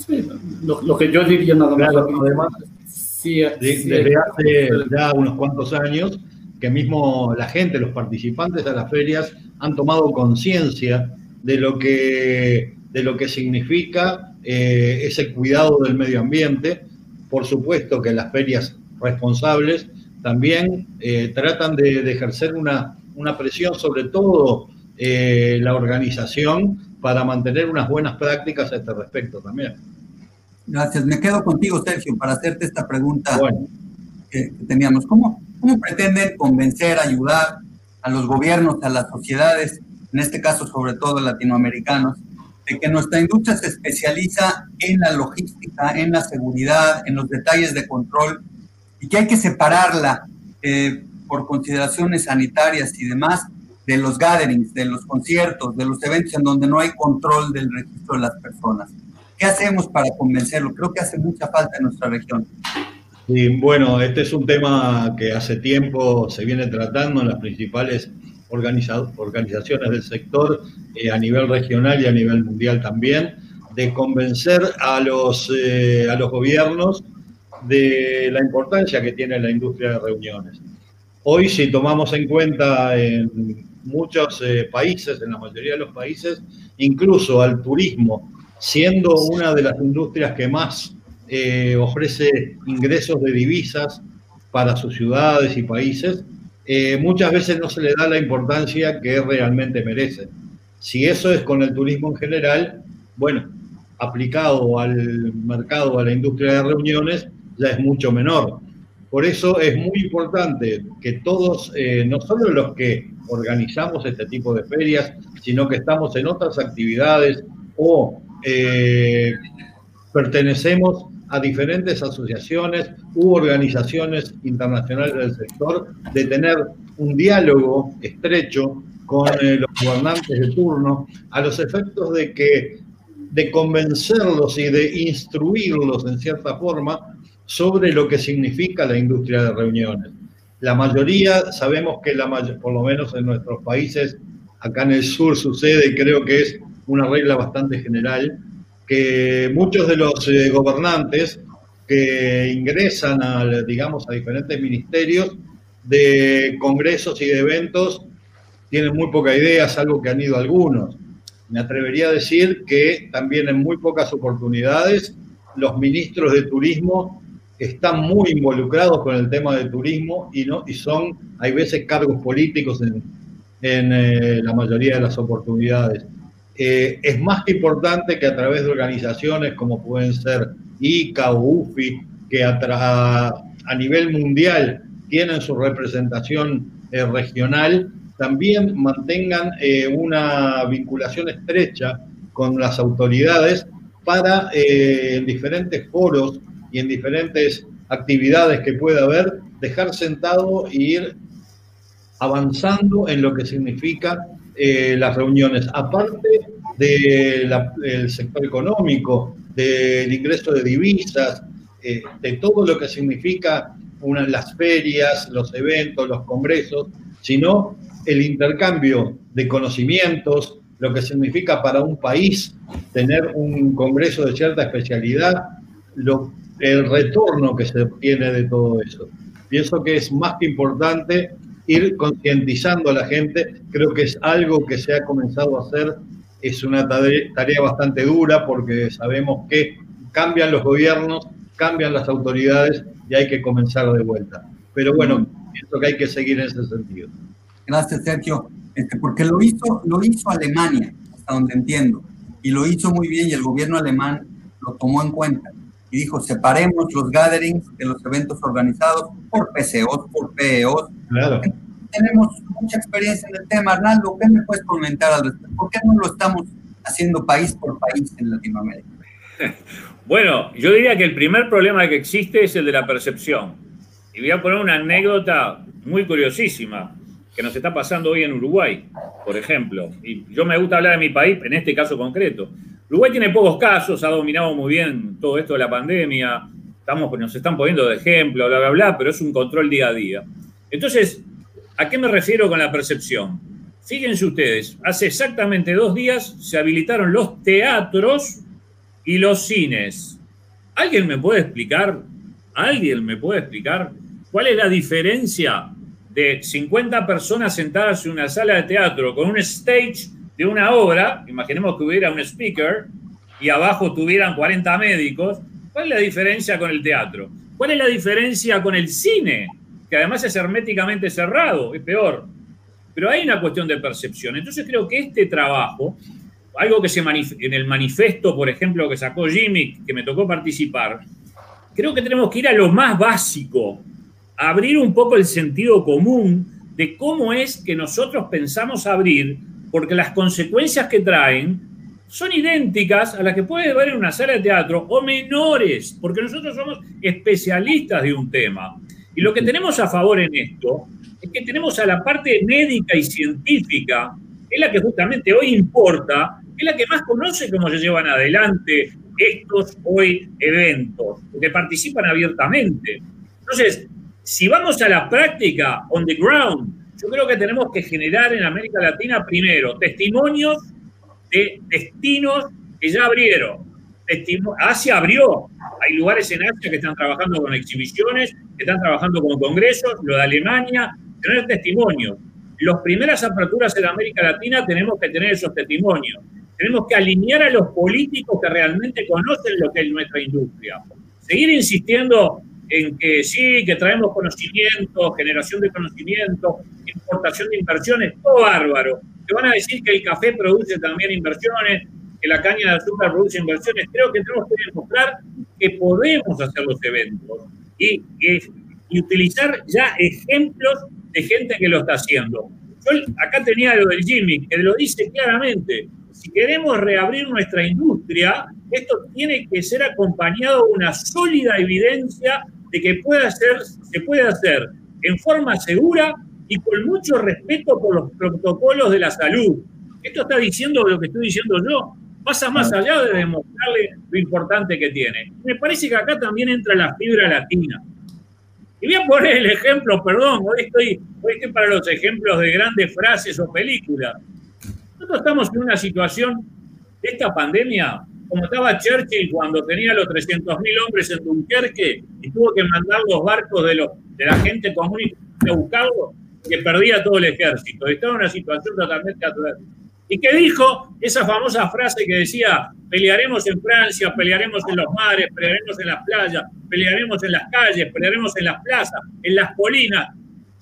Sí, lo, que yo diría nada más. además,
sí, desde hace ya unos cuantos años que mismo la gente, los participantes de las ferias han tomado conciencia de lo que de lo que significa eh, ese cuidado del medio ambiente. Por supuesto que las ferias responsables también eh, tratan de, ejercer una, una, presión sobre todo eh, la organización para mantener unas buenas prácticas a este respecto también.
Gracias. Me quedo contigo, Sergio, para hacerte esta pregunta que, teníamos. ¿Cómo, ¿Cómo pretenden convencer, ayudar a los gobiernos, a las sociedades, en este caso sobre todo latinoamericanos, de que nuestra industria se especializa en la logística, en la seguridad, en los detalles de control y que hay que separarla eh, por consideraciones sanitarias y demás de los gatherings, de los conciertos, de los eventos en donde no hay control del registro de las personas. ¿Qué hacemos para convencerlo? Creo que hace mucha falta en nuestra región.
Sí, bueno, este es un tema que hace tiempo se viene tratando en las principales organizaciones del sector eh, a nivel regional y a nivel mundial también, de convencer a los, eh, a los gobiernos de la importancia que tiene la industria de reuniones. Hoy, si tomamos en cuenta en muchos eh, países, en la mayoría de los países, incluso al turismo, siendo una de las industrias que más ofrece ingresos de divisas para sus ciudades y países, eh, muchas veces no se le da la importancia que realmente merece. Si eso es con el turismo en general, bueno, aplicado al mercado, a la industria de reuniones, ya es mucho menor. Por eso es muy importante que todos, eh, no solo los que organizamos este tipo de ferias, sino que estamos en otras actividades o eh, pertenecemos a diferentes asociaciones u organizaciones internacionales del sector, de tener un diálogo estrecho con eh, los gobernantes de turno, a los efectos de que de convencerlos y de instruirlos en cierta forma sobre lo que significa la industria de reuniones. La mayoría, sabemos que la por lo menos en nuestros países, acá en el sur sucede, y creo que es una regla bastante general, que muchos de los eh, gobernantes que ingresan a, digamos, a diferentes ministerios de congresos y de eventos tienen muy poca idea, salvo que han ido algunos. Me atrevería a decir que también en muy pocas oportunidades los ministros de turismo están muy involucrados con el tema del turismo y, no, y son, hay veces, cargos políticos en, en eh, la mayoría de las oportunidades. Eh, es más que importante que a través de organizaciones como pueden ser ICA o UFI, que a, a nivel mundial tienen su representación eh, regional, también mantengan eh, una vinculación estrecha con las autoridades para en diferentes foros y en diferentes actividades que pueda haber, dejar sentado e ir avanzando en lo que significa eh, las reuniones, aparte del sector económico, del ingreso de divisas, eh, de todo lo que significa una, las ferias, los eventos, los congresos, sino el intercambio de conocimientos, lo que significa para un país tener un congreso de cierta especialidad, lo, el retorno que se obtiene de todo eso. Pienso que es más que importante ir concientizando a la gente. Creo que es algo que se ha comenzado a hacer. Es una tarea bastante dura porque sabemos que cambian los gobiernos, cambian las autoridades y hay que comenzar de vuelta. Pero bueno, pienso que hay que seguir en ese sentido.
Gracias, Sergio. Este, porque lo hizo, lo hizo Alemania, hasta donde entiendo, y lo hizo muy bien y el gobierno alemán lo tomó en cuenta y dijo, separemos los gatherings de los eventos organizados por PCOs, por PEOs. Claro. Tenemos mucha experiencia en el tema. Arnaldo, ¿qué me puedes comentar al respecto? ¿Por qué no lo estamos haciendo país por país en Latinoamérica?
Bueno, yo diría que el primer problema que existe es el de la percepción. Y voy a poner una anécdota muy curiosísima que nos está pasando hoy en Uruguay, por ejemplo. Y yo me gusta hablar de mi país, en este caso concreto. Uruguay tiene pocos casos, ha dominado muy bien todo esto de la pandemia, estamos, nos están poniendo de ejemplo, bla, bla, bla, pero es un control día a día. Entonces, ¿a qué me refiero con la percepción? Fíjense ustedes, hace exactamente dos días se habilitaron los teatros y los cines. ¿Alguien me puede explicar? ¿Alguien me puede explicar cuál es la diferencia de 50 personas sentadas en una sala de teatro con un stage de una obra, imaginemos que hubiera un speaker y abajo tuvieran 40 médicos, ¿cuál es la diferencia con el teatro? ¿Cuál es la diferencia con el cine? Que además es herméticamente cerrado, es peor. Pero hay una cuestión de percepción. Entonces creo que este trabajo, algo que se en el manifiesto, por ejemplo, que sacó Jimmy, que me tocó participar, creo que tenemos que ir a lo más básico, abrir un poco el sentido común de cómo es que nosotros pensamos abrir porque las consecuencias que traen son idénticas a las que puede haber en una sala de teatro o menores, porque nosotros somos especialistas de un tema. Y lo que tenemos a favor en esto es que tenemos a la parte médica y científica, que es la que justamente hoy importa, que es la que más conoce cómo se llevan adelante estos hoy eventos, porque participan abiertamente. Entonces, si vamos a la práctica on the ground, yo creo que tenemos que generar en América Latina primero testimonios de destinos que ya abrieron. Asia abrió, hay lugares en Asia que están trabajando con exhibiciones, que están trabajando con congresos, lo de Alemania, tener testimonios. Las primeras aperturas en América Latina tenemos que tener esos testimonios. Tenemos que alinear a los políticos que realmente conocen lo que es nuestra industria. Seguir insistiendo en que sí, que traemos conocimiento, generación de conocimiento, importación de inversiones, todo bárbaro. Te van a decir que el café produce también inversiones, que la caña de azúcar produce inversiones. Creo que tenemos que demostrar que podemos hacer los eventos y, utilizar ya ejemplos de gente que lo está haciendo. Yo acá tenía lo del Jimmy, que lo dice claramente. si queremos reabrir nuestra industria, esto tiene que ser acompañado de una sólida evidencia de que puede ser, se puede hacer en forma segura y con mucho respeto por los protocolos de la salud. Esto está diciendo lo que estoy diciendo yo, pasa más allá de demostrarle lo importante que tiene. Me parece que acá también entra la fibra latina. Y voy a poner el ejemplo, perdón, hoy estoy, hoy estoy para los ejemplos de grandes frases o películas. Nosotros estamos en una situación de esta pandemia, como estaba Churchill cuando tenía los 300.000 hombres en Dunkerque y tuvo que mandar los barcos de, los, la gente común a buscarlo, que perdía todo el ejército. Estaba en una situación totalmente adversa. ¿Y qué dijo? Esa famosa frase que decía, pelearemos en Francia, pelearemos en los mares, pelearemos en las playas, pelearemos en las calles, pelearemos en las plazas, en las colinas.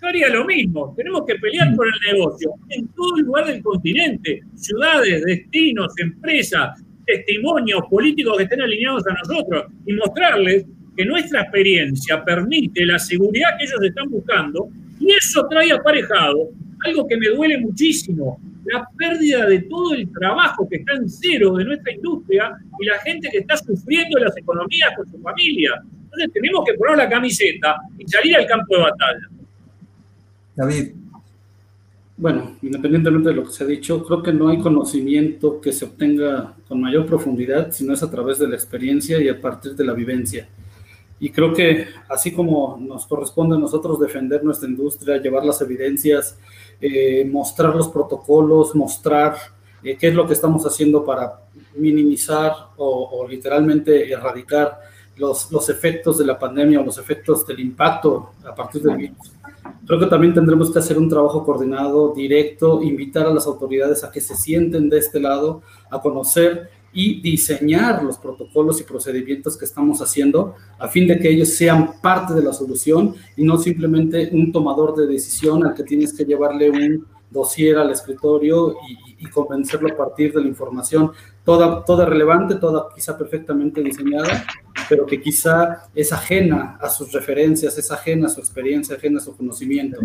Yo haría lo mismo, tenemos que pelear por el negocio en todo el lugar del continente, ciudades, destinos, empresas, testimonios políticos que estén alineados a nosotros y mostrarles que nuestra experiencia permite la seguridad que ellos están buscando y eso trae aparejado algo que me duele muchísimo, la pérdida de todo el trabajo que está en cero de nuestra industria y la gente que está sufriendo las economías con su familia. Entonces tenemos que poner la camiseta y salir al campo de batalla.
David.
Bueno, independientemente de lo que se ha dicho, creo que no hay conocimiento que se obtenga con mayor profundidad, sino es a través de la experiencia y a partir de la vivencia. Y creo que así como nos corresponde a nosotros defender nuestra industria, llevar las evidencias, eh, mostrar los protocolos, mostrar eh, qué es lo que estamos haciendo para minimizar o, literalmente erradicar los, los, efectos de la pandemia o los efectos del impacto a partir del virus. Creo que también tendremos que hacer un trabajo coordinado, directo, invitar a las autoridades a que se sienten de este lado, a conocer y diseñar los protocolos y procedimientos que estamos haciendo a fin de que ellos sean parte de la solución y no simplemente un tomador de decisión al que tienes que llevarle un dossier al escritorio y, convencerlo a partir de la información, toda, toda relevante, toda quizá perfectamente diseñada, pero que quizá es ajena a sus referencias, es ajena a su experiencia, ajena a su conocimiento.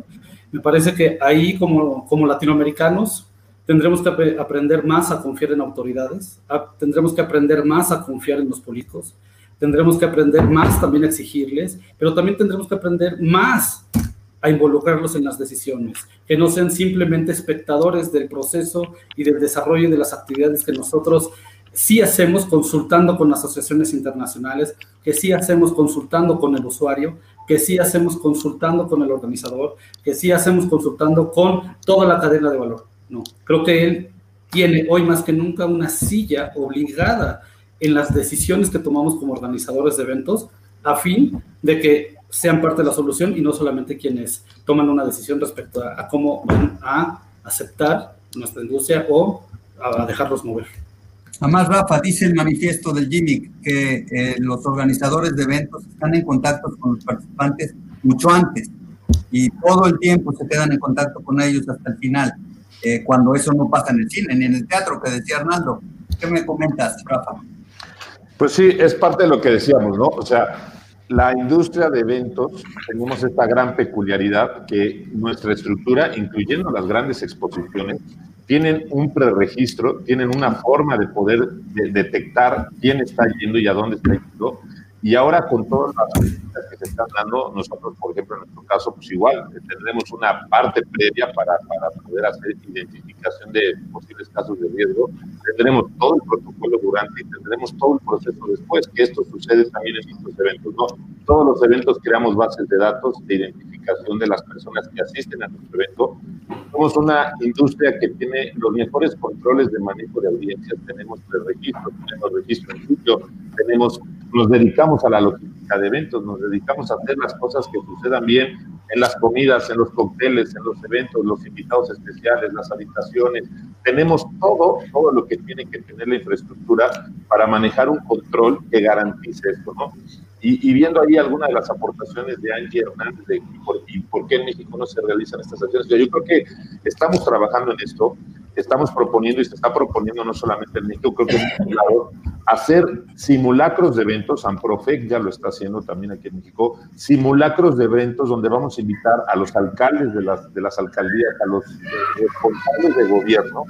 Me parece que ahí como, como latinoamericanos Tendremos que aprender más a confiar en autoridades, tendremos que aprender más a confiar en los políticos, tendremos que aprender más también a exigirles, pero también tendremos que aprender más a involucrarlos en las decisiones, que no sean simplemente espectadores del proceso y del desarrollo de las actividades que nosotros sí hacemos consultando con asociaciones internacionales, que sí hacemos consultando con el usuario, que sí hacemos consultando con el organizador, que sí hacemos consultando con toda la cadena de valor. No, creo que él tiene hoy más que nunca una silla obligada en las decisiones que tomamos como organizadores de eventos a fin de que sean parte de la solución y no solamente quienes toman una decisión respecto a, cómo van a aceptar nuestra industria o a, dejarlos mover.
Además, Rafa, dice el manifiesto del GIMIC que eh, los organizadores de eventos están en contacto con los participantes mucho antes y todo el tiempo se quedan en contacto con ellos hasta el final. Eh, cuando eso no pasa en el cine ni en el teatro, que decía Arnaldo. ¿Qué me comentas, Rafa?
Pues sí, es parte de lo que decíamos, ¿no? O sea, la industria de eventos, tenemos esta gran peculiaridad que nuestra estructura, incluyendo las grandes exposiciones, tienen un preregistro, tienen una forma de poder detectar quién está yendo y a dónde está yendo y ahora con todas las que se están dando, nosotros, por ejemplo, en nuestro caso, pues igual, tendremos una parte previa para, para poder hacer identificación de posibles casos de riesgo, tendremos todo el protocolo durante y tendremos todo el proceso después, que esto sucede también en nuestros eventos, ¿no? Todos los eventos creamos bases de datos de identificación de las personas que asisten a nuestro evento. Somos una industria que tiene los mejores controles de manejo de audiencias, tenemos registros, tenemos registro en sitio, tenemos, nos dedicamos a la logística de eventos, nos dedicamos a hacer las cosas que sucedan bien en las comidas, en los cócteles, en los eventos, los invitados especiales, las habitaciones. Tenemos todo, todo lo que tiene que tener la infraestructura para manejar un control que garantice esto, ¿no? Y, viendo ahí algunas de las aportaciones de Angie Hernández de y por, qué en México no se realizan estas acciones, yo creo que estamos trabajando en esto, estamos proponiendo y se está proponiendo no solamente en México, creo que es lado, hacer simulacros de eventos, Amprofec ya lo está haciendo también aquí en México, simulacros de eventos donde vamos a invitar a los alcaldes de las, de las alcaldías, a los responsables de gobierno,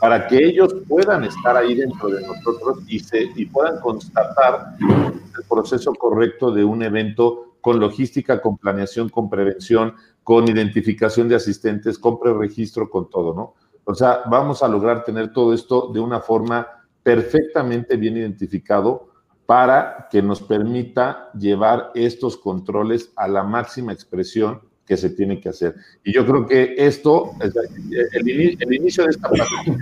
para que ellos puedan estar ahí dentro de nosotros y, se, y puedan constatar el proceso correcto de un evento con logística, con planeación, con prevención, con identificación de asistentes, con preregistro, con todo, ¿no? O sea, vamos a lograr tener todo esto de una forma perfectamente bien identificado para que nos permita llevar estos controles a la máxima expresión que se tiene que hacer. Y yo creo que esto, el, inicio de esta práctica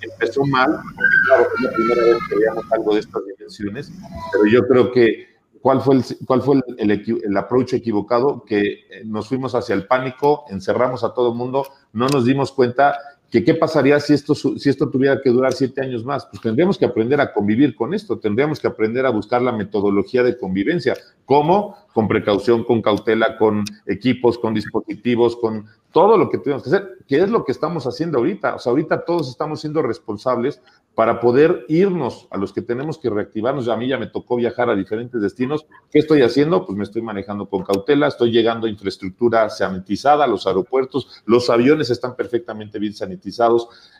empezó mal, porque claro, es la primera vez que veíamos algo de estas dimensiones, pero yo creo que ¿cuál fue el, cuál fue el, el, approach equivocado? Que nos fuimos hacia el pánico, encerramos a todo el mundo, no nos dimos cuenta qué pasaría si esto, si esto tuviera que durar siete años más. Pues tendríamos que aprender a convivir con esto, tendríamos que aprender a buscar la metodología de convivencia. ¿Cómo? Con precaución, con cautela, con equipos, con dispositivos, con todo lo que tenemos que hacer, que es lo que estamos haciendo ahorita. O sea, ahorita todos estamos siendo responsables para poder irnos a los que tenemos que reactivarnos. A mí ya me tocó viajar a diferentes destinos. ¿Qué estoy haciendo? Pues me estoy manejando con cautela, estoy llegando a infraestructura sanitizada, los aeropuertos, los aviones están perfectamente bien sanitizados.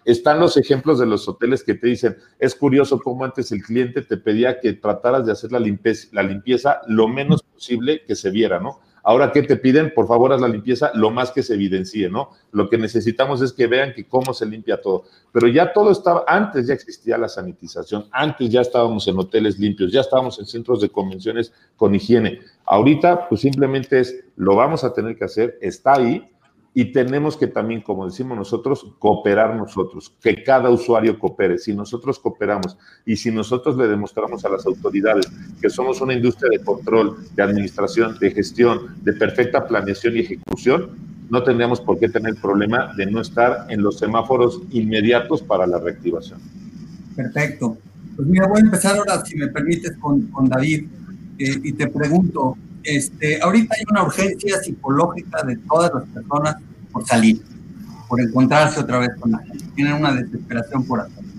Están los ejemplos de los hoteles que te dicen, es curioso cómo antes el cliente te pedía que trataras de hacer la limpieza, la limpieza lo menos posible que se viera, ¿no? Ahora, ¿qué te piden? Por favor, haz la limpieza lo más que se evidencie, ¿no? Lo que necesitamos es que vean que cómo se limpia todo. Pero ya todo estaba, antes ya existía la sanitización, antes ya estábamos en hoteles limpios, ya estábamos en centros de convenciones con higiene. Ahorita, pues simplemente es, lo vamos a tener que hacer, está ahí, y tenemos que también, como decimos nosotros, cooperar nosotros, que cada usuario coopere. Si nosotros cooperamos y si nosotros le demostramos a las autoridades que somos una industria de control, de administración, de gestión, de perfecta planeación y ejecución, no tendríamos por qué tener problema de no estar en los semáforos inmediatos para la reactivación.
Perfecto. Pues mira, voy a empezar ahora, si me permites, con, con David, eh, y te pregunto, este, ahorita hay una urgencia psicológica de todas las personas por salir, por encontrarse otra vez con la gente. Tienen una desesperación por hacerlo.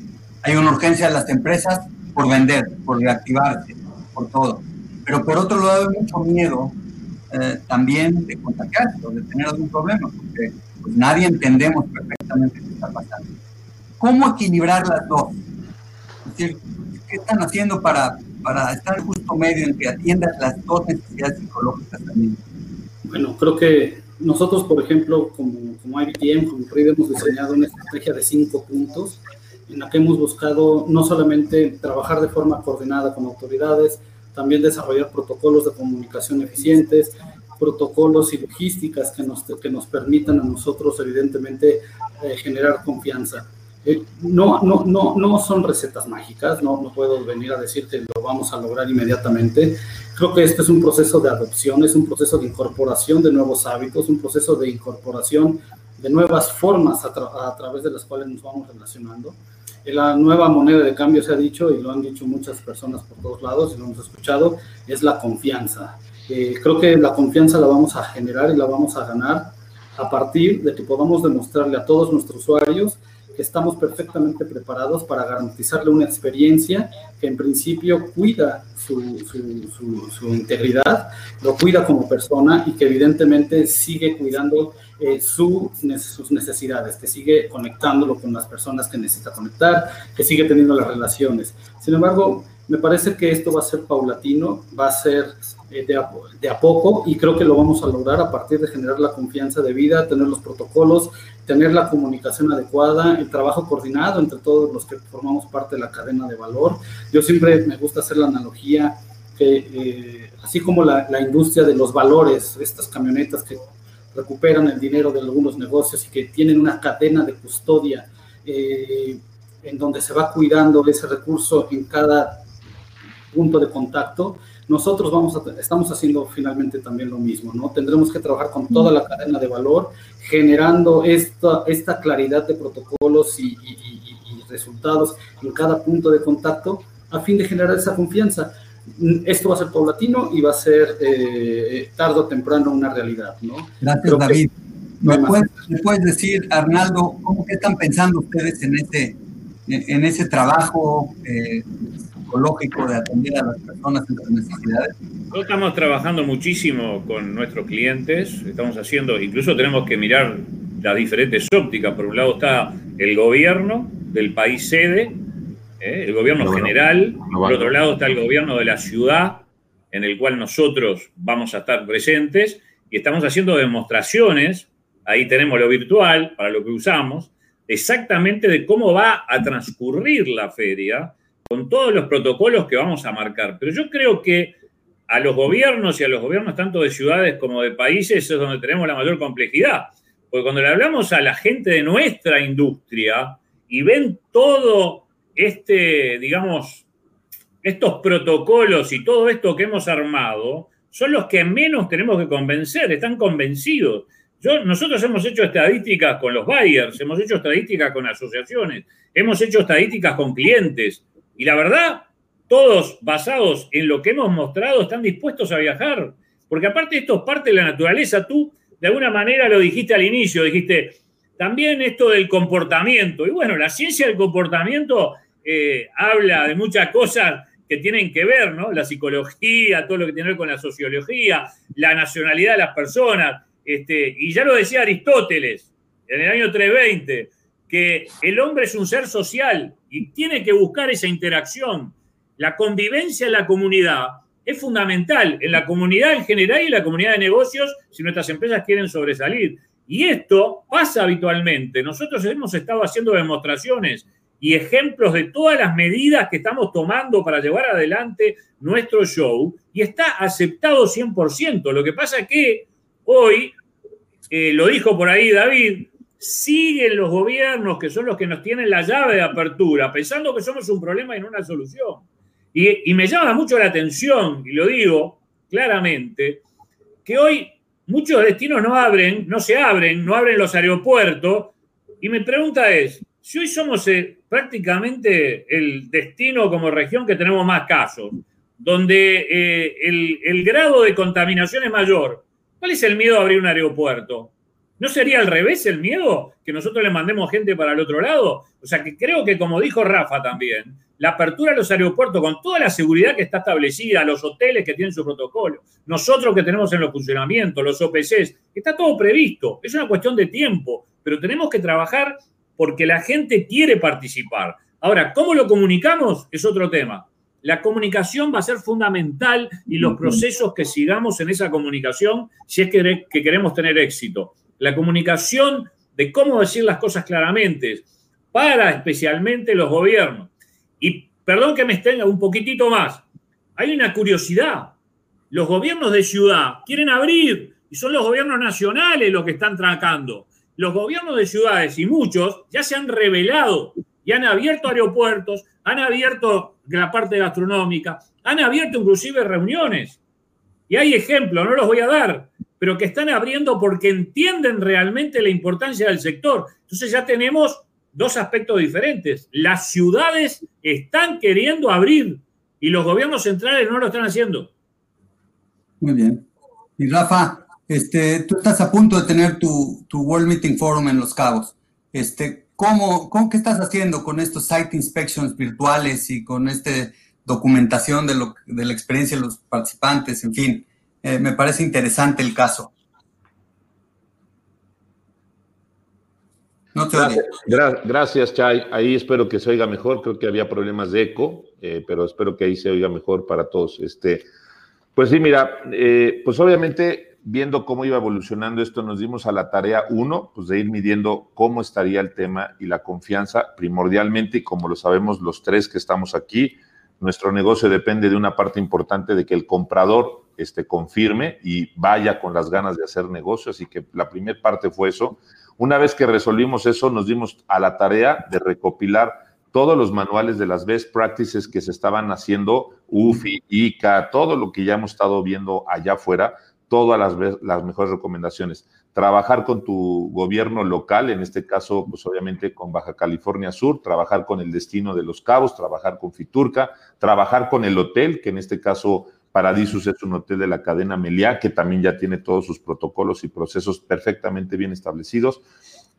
Hay una urgencia de las empresas por vender, por reactivarse, por todo. Pero por otro lado hay mucho miedo eh, también de contagiarse o de tener algún problema, porque pues, nadie entendemos perfectamente qué está pasando. ¿Cómo equilibrar las dos? Es decir, ¿qué están haciendo para para estar justo medio en que atiendas las dos necesidades psicológicas también?
Bueno, creo que nosotros, por ejemplo, como, como IBTM, como RID, hemos diseñado una estrategia de cinco puntos en la que hemos buscado no solamente trabajar de forma coordinada con autoridades, también desarrollar protocolos de comunicación eficientes, protocolos y logísticas que nos, que nos permitan a nosotros, evidentemente, eh, generar confianza. Eh, no, no, no, no son recetas mágicas, no, no puedo venir a decir que lo vamos a lograr inmediatamente. Creo que este es un proceso de adopción, es un proceso de incorporación de nuevos hábitos, un proceso de incorporación de nuevas formas a, través de las cuales nos vamos relacionando. La nueva moneda de cambio, se ha dicho, y lo han dicho muchas personas por todos lados, y lo hemos escuchado, es la confianza. Eh, creo que la confianza la vamos a generar y la vamos a ganar a partir de que podamos demostrarle a todos nuestros usuarios estamos perfectamente preparados para garantizarle una experiencia que en principio cuida su, integridad, lo cuida como persona y que evidentemente sigue cuidando eh, sus necesidades, que sigue conectándolo con las personas que necesita conectar, que sigue teniendo las relaciones. Sin embargo, me parece que esto va a ser paulatino, va a ser de, a, de, a, poco y creo que lo vamos a lograr a partir de generar la confianza de vida, tener los protocolos, tener la comunicación adecuada, el trabajo coordinado entre todos los que formamos parte de la cadena de valor. Yo siempre me gusta hacer la analogía que eh, así como la, la, industria de los valores, estas camionetas que recuperan el dinero de algunos negocios y que tienen una cadena de custodia eh, en donde se va cuidando ese recurso en cada punto de contacto, nosotros vamos a, estamos haciendo finalmente también lo mismo, ¿no? Tendremos que trabajar con toda la cadena de valor, generando esta, esta claridad de protocolos y, resultados en cada punto de contacto a fin de generar esa confianza. Esto va a ser paulatino y va a ser eh, tarde o temprano una realidad, ¿no?
Gracias, David. ¿Me puedes, decir, Arnaldo, cómo que están pensando ustedes en ese, en ese trabajo eh, psicológico de atender a las personas en sus necesidades?
Nosotros estamos trabajando muchísimo con nuestros clientes, estamos haciendo, incluso tenemos que mirar las diferentes ópticas. Por un lado está el gobierno, del país sede, ¿eh? el gobierno general, por otro lado está el gobierno de la ciudad, en el cual nosotros vamos a estar presentes y estamos haciendo demostraciones, ahí tenemos lo virtual para lo que usamos, exactamente de cómo va a transcurrir la feria con todos los protocolos que vamos a marcar. Pero yo creo que a los gobiernos y a los gobiernos tanto de ciudades como de países es donde tenemos la mayor complejidad. Porque cuando le hablamos a la gente de nuestra industria y ven todo este, digamos, estos protocolos y todo esto que hemos armado, son los que menos tenemos que convencer, están convencidos. Nosotros hemos hecho estadísticas con los buyers, hemos hecho estadísticas con asociaciones, hemos hecho estadísticas con clientes. Y la verdad, todos basados en lo que hemos mostrado están dispuestos a viajar. Porque aparte esto es parte de la naturaleza. Tú, de alguna manera, lo dijiste al inicio, dijiste, también esto del comportamiento. Y bueno, la ciencia del comportamiento eh, habla de muchas cosas que tienen que ver, ¿no? La psicología, todo lo que tiene que ver con la sociología, la nacionalidad de las personas. Este, y ya lo decía Aristóteles en el año 320, que el hombre es un ser social y tiene que buscar esa interacción. La convivencia en la comunidad es fundamental, en la comunidad en general y en la comunidad de negocios, si nuestras empresas quieren sobresalir. Y esto pasa habitualmente. Nosotros hemos estado haciendo demostraciones y ejemplos de todas las medidas que estamos tomando para llevar adelante nuestro show y está aceptado 100%. Lo que pasa que hoy, eh, lo dijo por ahí David, siguen los gobiernos que son los que nos tienen la llave de apertura, pensando que somos un problema y no una solución. Y, me llama mucho la atención, y lo digo claramente, que hoy muchos destinos no abren, no se abren, no abren los aeropuertos. Y mi pregunta es, si hoy somos eh, prácticamente el destino como región que tenemos más casos, donde eh, el, el, grado de contaminación es mayor, ¿cuál es el miedo a abrir un aeropuerto? ¿No sería al revés el miedo que nosotros le mandemos gente para el otro lado? O sea que creo que como dijo Rafa también, la apertura de los aeropuertos con toda la seguridad que está establecida, los hoteles que tienen su protocolo, nosotros que tenemos en los funcionamientos, los OPCs, está todo previsto. Es una cuestión de tiempo, pero tenemos que trabajar porque la gente quiere participar. Ahora, ¿cómo lo comunicamos? Es otro tema. La comunicación va a ser fundamental y los procesos que sigamos en esa comunicación si es que, que queremos tener éxito la comunicación de cómo decir las cosas claramente para especialmente los gobiernos. Y perdón que me extenga un poquitito más, hay una curiosidad. Los gobiernos de ciudad quieren abrir y son los gobiernos nacionales los que están tratando. Los gobiernos de ciudades y muchos ya se han revelado y han abierto aeropuertos, han abierto la parte gastronómica, han abierto inclusive reuniones. Y hay ejemplos, no los voy a dar, pero que están abriendo porque entienden realmente la importancia del sector. Entonces ya tenemos dos aspectos diferentes. Las ciudades están queriendo abrir y los gobiernos centrales no lo están haciendo.
Muy bien. Y Rafa, este, tú estás a punto de tener tu, tu World Meeting Forum en Los Cabos. Este, ¿cómo, ¿Cómo qué estás haciendo con estos site inspections virtuales y con esta documentación de, lo, de la experiencia de los participantes? En fin, eh, me parece interesante el caso.
No te gracias, gracias, Chay. Ahí espero que se oiga mejor. Creo que había problemas de eco, eh, pero espero que ahí se oiga mejor para todos. Este, pues sí, mira, eh, pues obviamente viendo cómo iba evolucionando esto, nos dimos a la tarea, uno, pues de ir midiendo cómo estaría el tema y la confianza primordialmente, y como lo sabemos los tres que estamos aquí, nuestro negocio depende de una parte importante de que el comprador este, confirme y vaya con las ganas de hacer negocio. Así que la primera parte fue eso. Una vez que resolvimos eso, nos dimos a la tarea de recopilar todos los manuales de las best practices que se estaban haciendo, UFI, ICA, todo lo que ya hemos estado viendo allá afuera, todas las, las mejores recomendaciones. Trabajar con tu gobierno local, en este caso, pues obviamente con Baja California Sur, trabajar con el destino de los cabos, trabajar con Fiturca, trabajar con el hotel, que en este caso Paradisus es un hotel de la cadena Meliá, que también ya tiene todos sus protocolos y procesos perfectamente bien establecidos.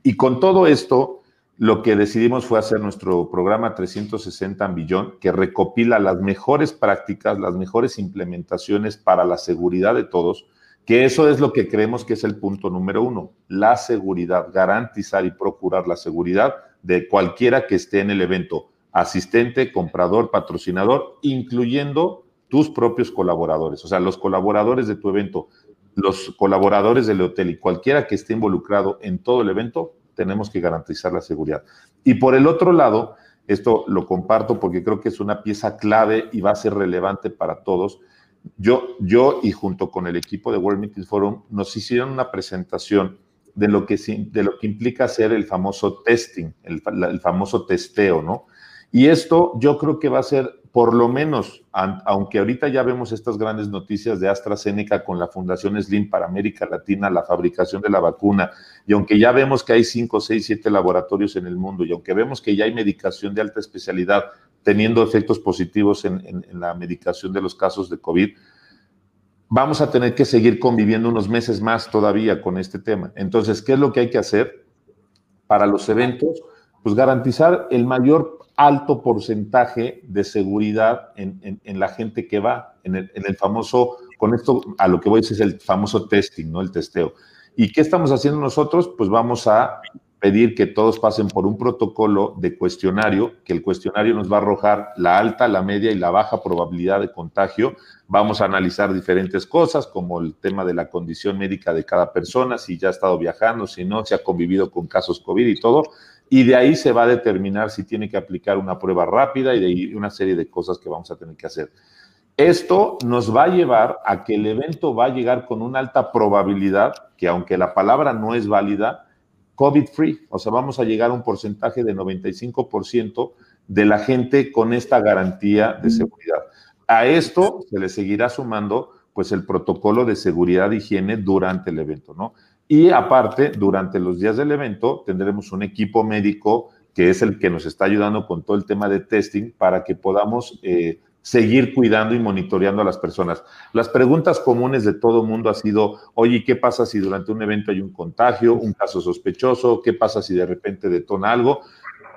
Y con todo esto, lo que decidimos fue hacer nuestro programa 360 Billón, que recopila las mejores prácticas, las mejores implementaciones para la seguridad de todos, que eso es lo que creemos que es el punto número uno, la seguridad, garantizar y procurar la seguridad de cualquiera que esté en el evento, asistente, comprador, patrocinador, incluyendo tus propios colaboradores, o sea, los colaboradores de tu evento, los colaboradores del hotel y cualquiera que esté involucrado en todo el evento, tenemos que garantizar la seguridad. Y por el otro lado, esto lo comparto porque creo que es una pieza clave y va a ser relevante para todos. Yo, yo y junto con el equipo de World Meeting Forum nos hicieron una presentación de lo que, de lo que implica hacer el famoso testing, el, el famoso testeo, ¿no? Y esto yo creo que va a ser, por lo menos, aunque ahorita ya vemos estas grandes noticias de AstraZeneca con la Fundación Slim para América Latina, la fabricación de la vacuna, y aunque ya vemos que hay 5, 6, 7 laboratorios en el mundo, y aunque vemos que ya hay medicación de alta especialidad teniendo efectos positivos en, en la medicación de los casos de COVID, vamos a tener que seguir conviviendo unos meses más todavía con este tema. Entonces, ¿qué es lo que hay que hacer para los eventos? Pues garantizar el mayor alto porcentaje de seguridad en, la gente que va, en el, famoso, con esto a lo que voy a decir es el famoso testing, ¿no? El testeo. ¿Y qué estamos haciendo nosotros? Pues vamos a pedir que todos pasen por un protocolo de cuestionario, que el cuestionario nos va a arrojar la alta, la media y la baja probabilidad de contagio. Vamos a analizar diferentes cosas, como el tema de la condición médica de cada persona, si ya ha estado viajando, si no, si ha convivido con casos COVID y todo y de ahí se va a determinar si tiene que aplicar una prueba rápida y de ahí una serie de cosas que vamos a tener que hacer. Esto nos va a llevar a que el evento va a llegar con una alta probabilidad, que aunque la palabra no es válida, COVID free, o sea, vamos a llegar a un porcentaje de 95% de la gente con esta garantía de seguridad. A esto se le seguirá sumando pues el protocolo de seguridad e higiene durante el evento, ¿no? Y aparte, durante los días del evento tendremos un equipo médico que es el que nos está ayudando con todo el tema de testing para que podamos eh, seguir cuidando y monitoreando a las personas. Las preguntas comunes de todo mundo ha sido, oye, ¿qué pasa si durante un evento hay un contagio, un caso sospechoso? ¿Qué pasa si de repente detona algo?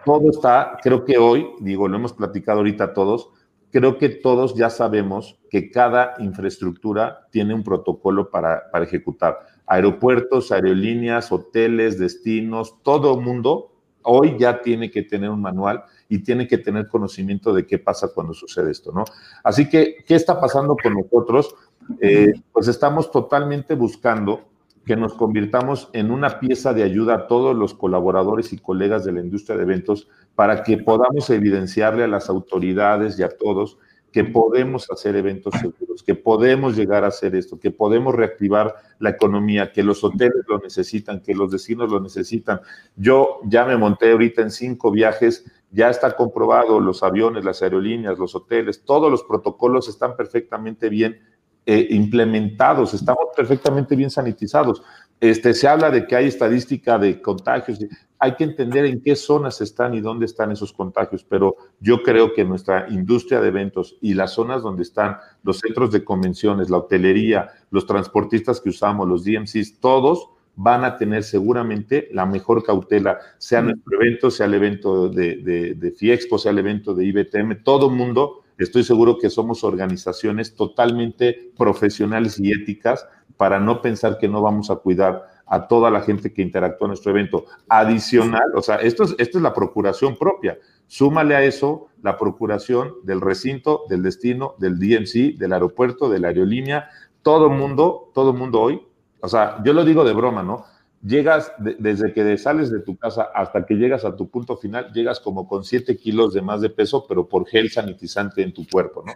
Todo está, creo que hoy, digo, lo hemos platicado ahorita todos, creo que todos ya sabemos que cada infraestructura tiene un protocolo para ejecutar aeropuertos, aerolíneas, hoteles, destinos, todo mundo hoy ya tiene que tener un manual y tiene que tener conocimiento de qué pasa cuando sucede esto, ¿no? Así que, ¿qué está pasando con nosotros? Eh, pues estamos totalmente buscando que nos convirtamos en una pieza de ayuda a todos los colaboradores y colegas de la industria de eventos para que podamos evidenciarle a las autoridades y a todos que podemos hacer eventos seguros, que podemos llegar a hacer esto, que podemos reactivar la economía, que los hoteles lo necesitan, que los vecinos lo necesitan. Yo ya me monté ahorita en cinco viajes, ya está comprobado, los aviones, las aerolíneas, los hoteles, todos los protocolos están perfectamente bien eh, implementados, estamos perfectamente bien sanitizados. Este, se habla de que hay estadística de contagios. Hay que entender en qué zonas están y dónde están esos contagios, pero yo creo que nuestra industria de eventos y las zonas donde están los centros de convenciones, la hotelería, los transportistas que usamos, los DMCs, todos van a tener seguramente la mejor cautela, sea nuestro evento, sea el evento de, de, de FIEXPO, sea el evento de IBTM, todo mundo, estoy seguro que somos organizaciones totalmente profesionales y éticas para no pensar que no vamos a cuidar a toda la gente que interactúa en nuestro evento. Adicional, o sea, esto es, esto es la procuración propia. Súmale a eso la procuración del recinto, del destino, del DMC, del aeropuerto, de la aerolínea. Todo mundo, todo mundo hoy, o sea, yo lo digo de broma, ¿no? Llegas, desde que sales de tu casa hasta que llegas a tu punto final, llegas como con 7 kilos de más de peso, pero por gel sanitizante en tu cuerpo, ¿no?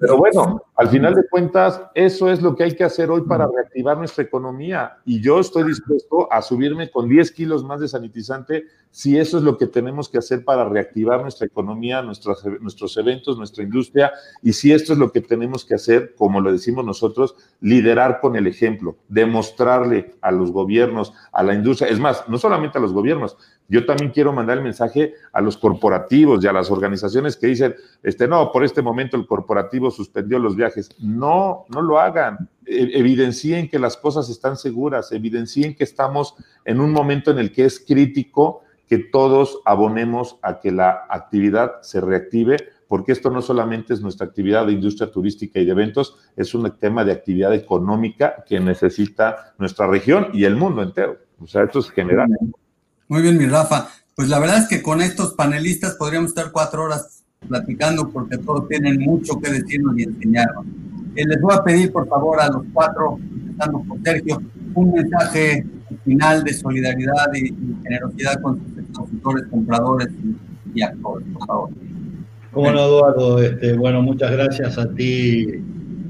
Pero bueno, al final de cuentas, eso es lo que hay que hacer hoy para reactivar nuestra economía. Y yo estoy dispuesto a subirme con 10 kilos más de sanitizante si eso es lo que tenemos que hacer para reactivar nuestra economía, nuestros, nuestros eventos, nuestra industria, y si esto es lo que tenemos que hacer, como lo decimos nosotros, liderar con el ejemplo, demostrarle a los gobiernos, a la industria, es más, no solamente a los gobiernos, yo también quiero mandar el mensaje a los corporativos y a las organizaciones que dicen, este, no, por este momento el corporativo suspendió los viajes. No, no lo hagan. E, evidencien que las cosas están seguras, evidencien que estamos en un momento en el que es crítico que todos abonemos a que la actividad se reactive, porque esto no solamente es nuestra actividad de industria turística y de eventos, es un tema de actividad económica que necesita nuestra región y el mundo entero. O sea, esto es general.
Muy bien, mi Rafa. Pues la verdad es que con estos panelistas podríamos estar cuatro horas platicando porque todos tienen mucho que decirnos y enseñarnos. Eh, les voy a pedir, por favor, a los cuatro, empezando por Sergio, un mensaje final de solidaridad y, generosidad con sus expositores, compradores y, actores, por favor.
Cómo no, Eduardo. Este, bueno, muchas gracias a ti,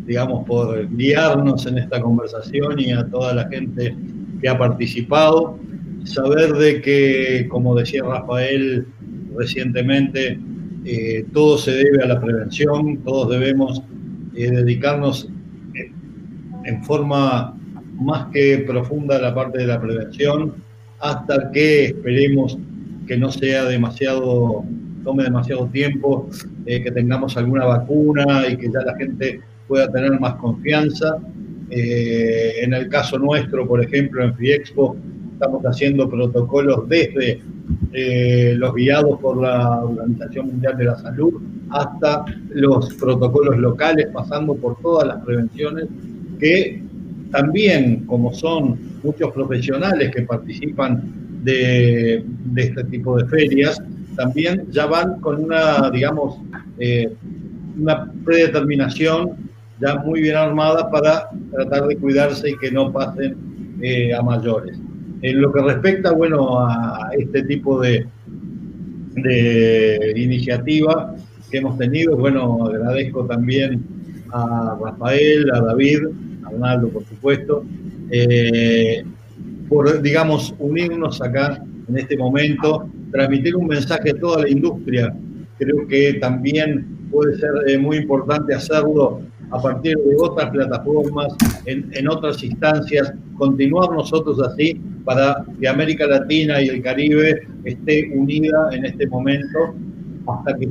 digamos, por guiarnos en esta conversación y a toda la gente que ha participado. Saber de que, como decía Rafael recientemente, eh, todo se debe a la prevención, todos debemos eh, dedicarnos en forma más que profunda la parte de la prevención, hasta que esperemos que no sea demasiado, tome demasiado tiempo, eh, que tengamos alguna vacuna y que ya la gente pueda tener más confianza. Eh, en el caso nuestro, por ejemplo, en FIEXPO, estamos haciendo protocolos desde eh, los guiados por la Organización Mundial de la Salud hasta los protocolos locales, pasando por todas las prevenciones que también, como son muchos profesionales que participan de, este tipo de ferias, también ya van con una, digamos, eh, una predeterminación ya muy bien armada para tratar de cuidarse y que no pasen eh, a mayores. En lo que respecta, bueno, a este tipo de, de iniciativa que hemos tenido, bueno, agradezco también a Rafael, a David, Arnaldo, por supuesto, eh, por, digamos, unirnos acá en este momento, transmitir un mensaje a toda la industria. Creo que también puede ser eh, muy importante hacerlo a partir de otras plataformas, en, en, otras instancias, continuar nosotros así para que América Latina y el Caribe esté unida en este momento hasta que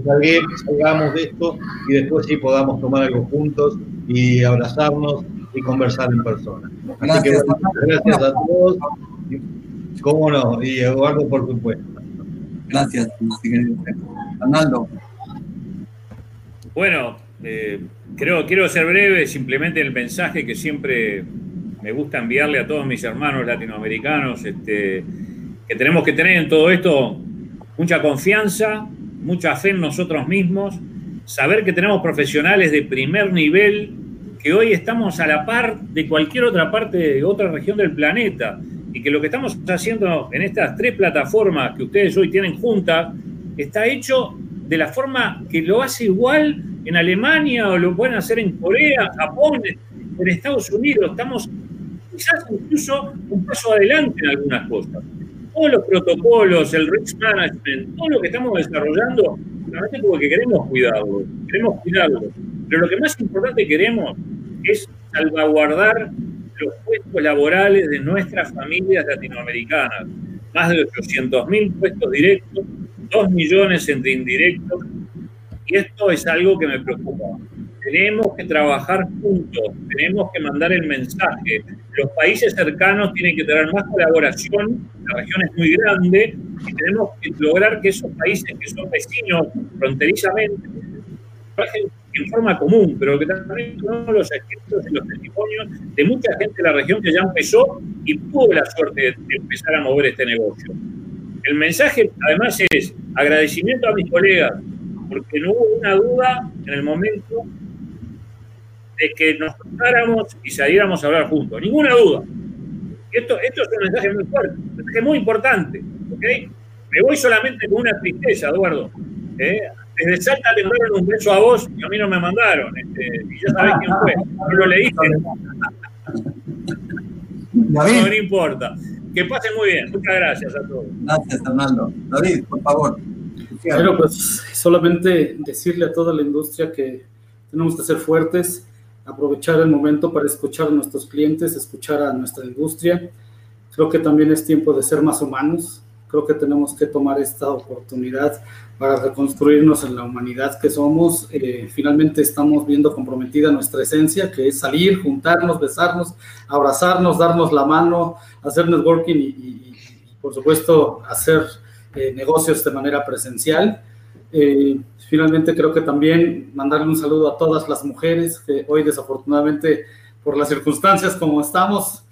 salgamos de esto y después sí podamos tomar algo juntos y abrazarnos y conversar en persona.
Gracias,
gracias a todos. Cómo no, y Eduardo, por supuesto.
Gracias, Arnaldo.
Bueno, eh, creo, quiero ser breve, simplemente el mensaje que siempre me gusta enviarle a todos mis hermanos latinoamericanos, este, que tenemos que tener en todo esto mucha confianza, mucha fe en nosotros mismos, saber que tenemos profesionales de primer nivel que hoy estamos a la par de cualquier otra parte de otra región del planeta y que lo que estamos haciendo en estas tres plataformas que ustedes hoy tienen juntas está hecho de la forma que lo hace igual en Alemania o lo pueden hacer en Corea, Japón, en Estados Unidos. Estamos quizás incluso un paso adelante en algunas cosas. Todos los protocolos, el risk management, todo lo que estamos desarrollando, realmente porque queremos cuidarlo, queremos cuidarlo. Pero lo que más importante queremos es salvaguardar los puestos laborales de nuestras familias latinoamericanas. Más de 800.000 puestos directos, 2 millones entre indirectos. Y esto es algo que me preocupa. Tenemos que trabajar juntos, tenemos que mandar el mensaje. Los países cercanos tienen que tener más colaboración, la región es muy grande y tenemos que lograr que esos países que son vecinos fronterizamente en forma común, pero que también son los escritos y los testimonios de mucha gente de la región que ya empezó y tuvo la suerte de, empezar a mover este negocio. El mensaje, además, es agradecimiento a mis colegas, porque no hubo una duda en el momento de que nos juntáramos y saliéramos a hablar juntos. Ninguna duda. Esto, esto es un mensaje muy fuerte, un mensaje muy importante. Me voy solamente con una tristeza, Eduardo. ¿eh? Desde Salta le mandaron un beso a vos y a mí no me mandaron. Este, y ya sabés quién fue. No lo leíste. No, no importa. Que pasen muy bien. Muchas gracias a todos.
Gracias, Fernando. David, por favor.
Bueno, pues solamente decirle a toda la industria que tenemos que ser fuertes, aprovechar el momento para escuchar a nuestros clientes, escuchar a nuestra industria. Creo que también es tiempo de ser más humanos. Creo que tenemos que tomar esta oportunidad para reconstruirnos en la humanidad que somos. Eh, finalmente estamos viendo comprometida nuestra esencia, que es salir, juntarnos, besarnos, abrazarnos, darnos la mano, hacer networking y, por supuesto, hacer eh, negocios de manera presencial. Eh, finalmente creo que también mandarle un saludo a todas las mujeres que hoy desafortunadamente por las circunstancias como estamos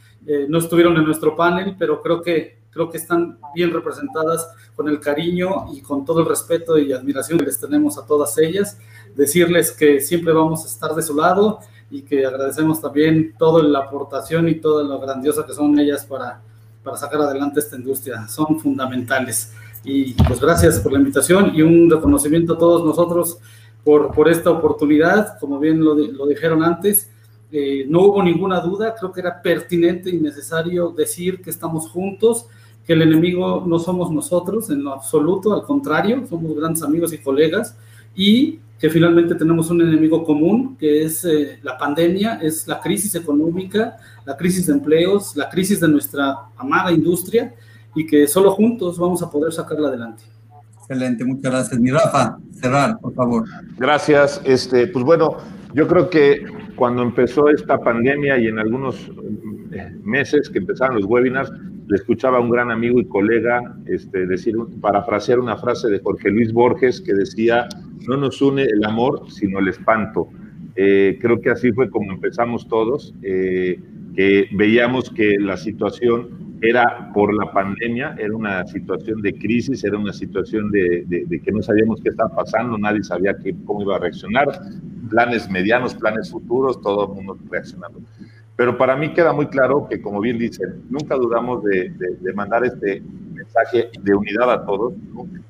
no estuvieron en nuestro panel, pero creo que creo que están bien representadas con el cariño y con todo el respeto y admiración que les tenemos a todas ellas. Decirles que siempre vamos a estar de su lado y que agradecemos también toda la aportación y toda lo grandiosa que son ellas para, para sacar adelante esta industria. Son fundamentales. Y pues gracias por la invitación y un reconocimiento a todos nosotros por, por esta oportunidad. Como bien lo, lo dijeron antes, eh, no hubo ninguna duda, creo que era pertinente y necesario decir que estamos juntos, que el enemigo no somos nosotros en lo absoluto, al contrario, somos grandes amigos y colegas y que finalmente tenemos un enemigo común, que es eh, la pandemia, es la crisis económica, la crisis de empleos, la crisis de nuestra amada industria y que solo juntos vamos a poder sacarla adelante.
Excelente, muchas gracias. Mi Rafa, cerrar, por favor.
Gracias. Este, pues bueno, yo creo que cuando empezó esta pandemia y en algunos eh, meses que empezaron los webinars, le escuchaba a un gran amigo y colega este, decir, parafrasear una frase de Jorge Luis Borges que decía, no nos une el amor, sino el espanto. Eh, creo que así fue como empezamos todos, eh, que veíamos que la situación era por la pandemia, era una situación de crisis, era una situación de, que no sabíamos qué estaba pasando, nadie sabía cómo iba a reaccionar, planes medianos, planes futuros, todo el mundo reaccionando. Pero para mí queda muy claro que, como bien dicen, nunca dudamos de, de, mandar este mensaje de unidad a todos.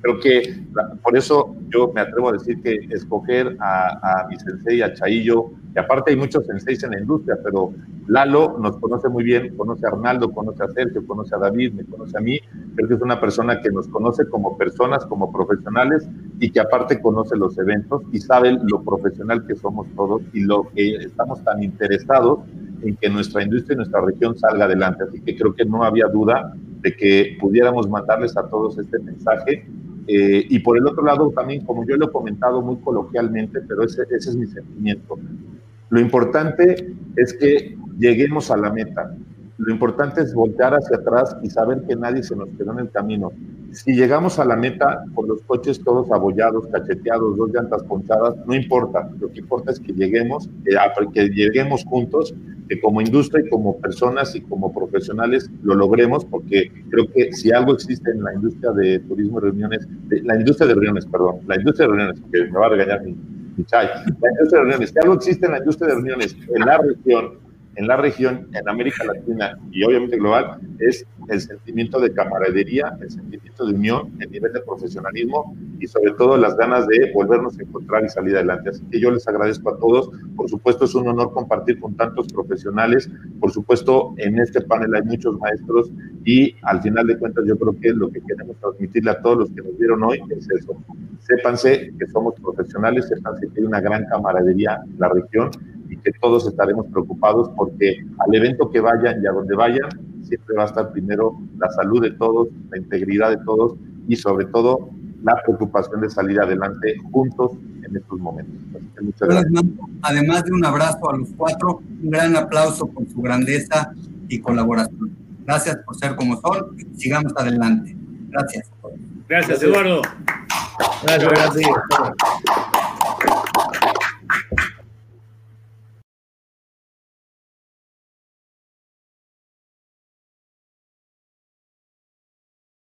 Creo que por eso yo me atrevo a decir que escoger a, a mi sensei, a Chaillo, y aparte hay muchos senseis en la industria, pero Lalo nos conoce muy bien, conoce a Arnaldo, conoce a Sergio, conoce a David, me conoce a mí. Creo que es una persona que nos conoce como personas, como profesionales y que aparte conoce los eventos y sabe lo profesional que somos todos y lo que estamos tan interesados en que nuestra industria y nuestra región salga adelante. Así que creo que no había duda de que pudiéramos mandarles a todos este mensaje. Eh, y por el otro lado, también, como yo lo he comentado muy coloquialmente, pero ese, ese es mi sentimiento, lo importante es que lleguemos a la meta. Lo importante es voltear hacia atrás y saber que nadie se nos quedó en el camino. Si llegamos a la meta con los coches todos abollados, cacheteados, dos llantas ponchadas, no importa. Lo que importa es que lleguemos, que, lleguemos juntos, que como industria y como personas y como profesionales lo logremos, porque creo que si algo existe en la industria de turismo y reuniones, la industria de reuniones, perdón, la industria de reuniones, que me va a regañar mi, mi la industria de reuniones, si algo existe en la industria de reuniones en la región, en la región, en América Latina y obviamente global, es el sentimiento de camaradería, el sentimiento de unión, el nivel de profesionalismo y sobre todo las ganas de volvernos a encontrar y salir adelante. Así que yo les agradezco a todos. Por supuesto, es un honor compartir con tantos profesionales. Por supuesto, en este panel hay muchos maestros y al final de cuentas yo creo que lo que queremos transmitirle a todos los que nos vieron hoy es eso. Sépanse que somos profesionales, sépanse que hay una gran camaradería en la región y que todos estaremos preocupados porque al evento que vayan y a donde vayan, siempre va a estar primero la salud de todos, la integridad de todos y sobre todo la preocupación de salir adelante juntos en estos momentos.
Muchas gracias. Además de un abrazo a los cuatro, un gran aplauso por su grandeza y colaboración. Gracias por ser como son. Sigamos adelante. Gracias.
Gracias, Eduardo.
Gracias, gracias.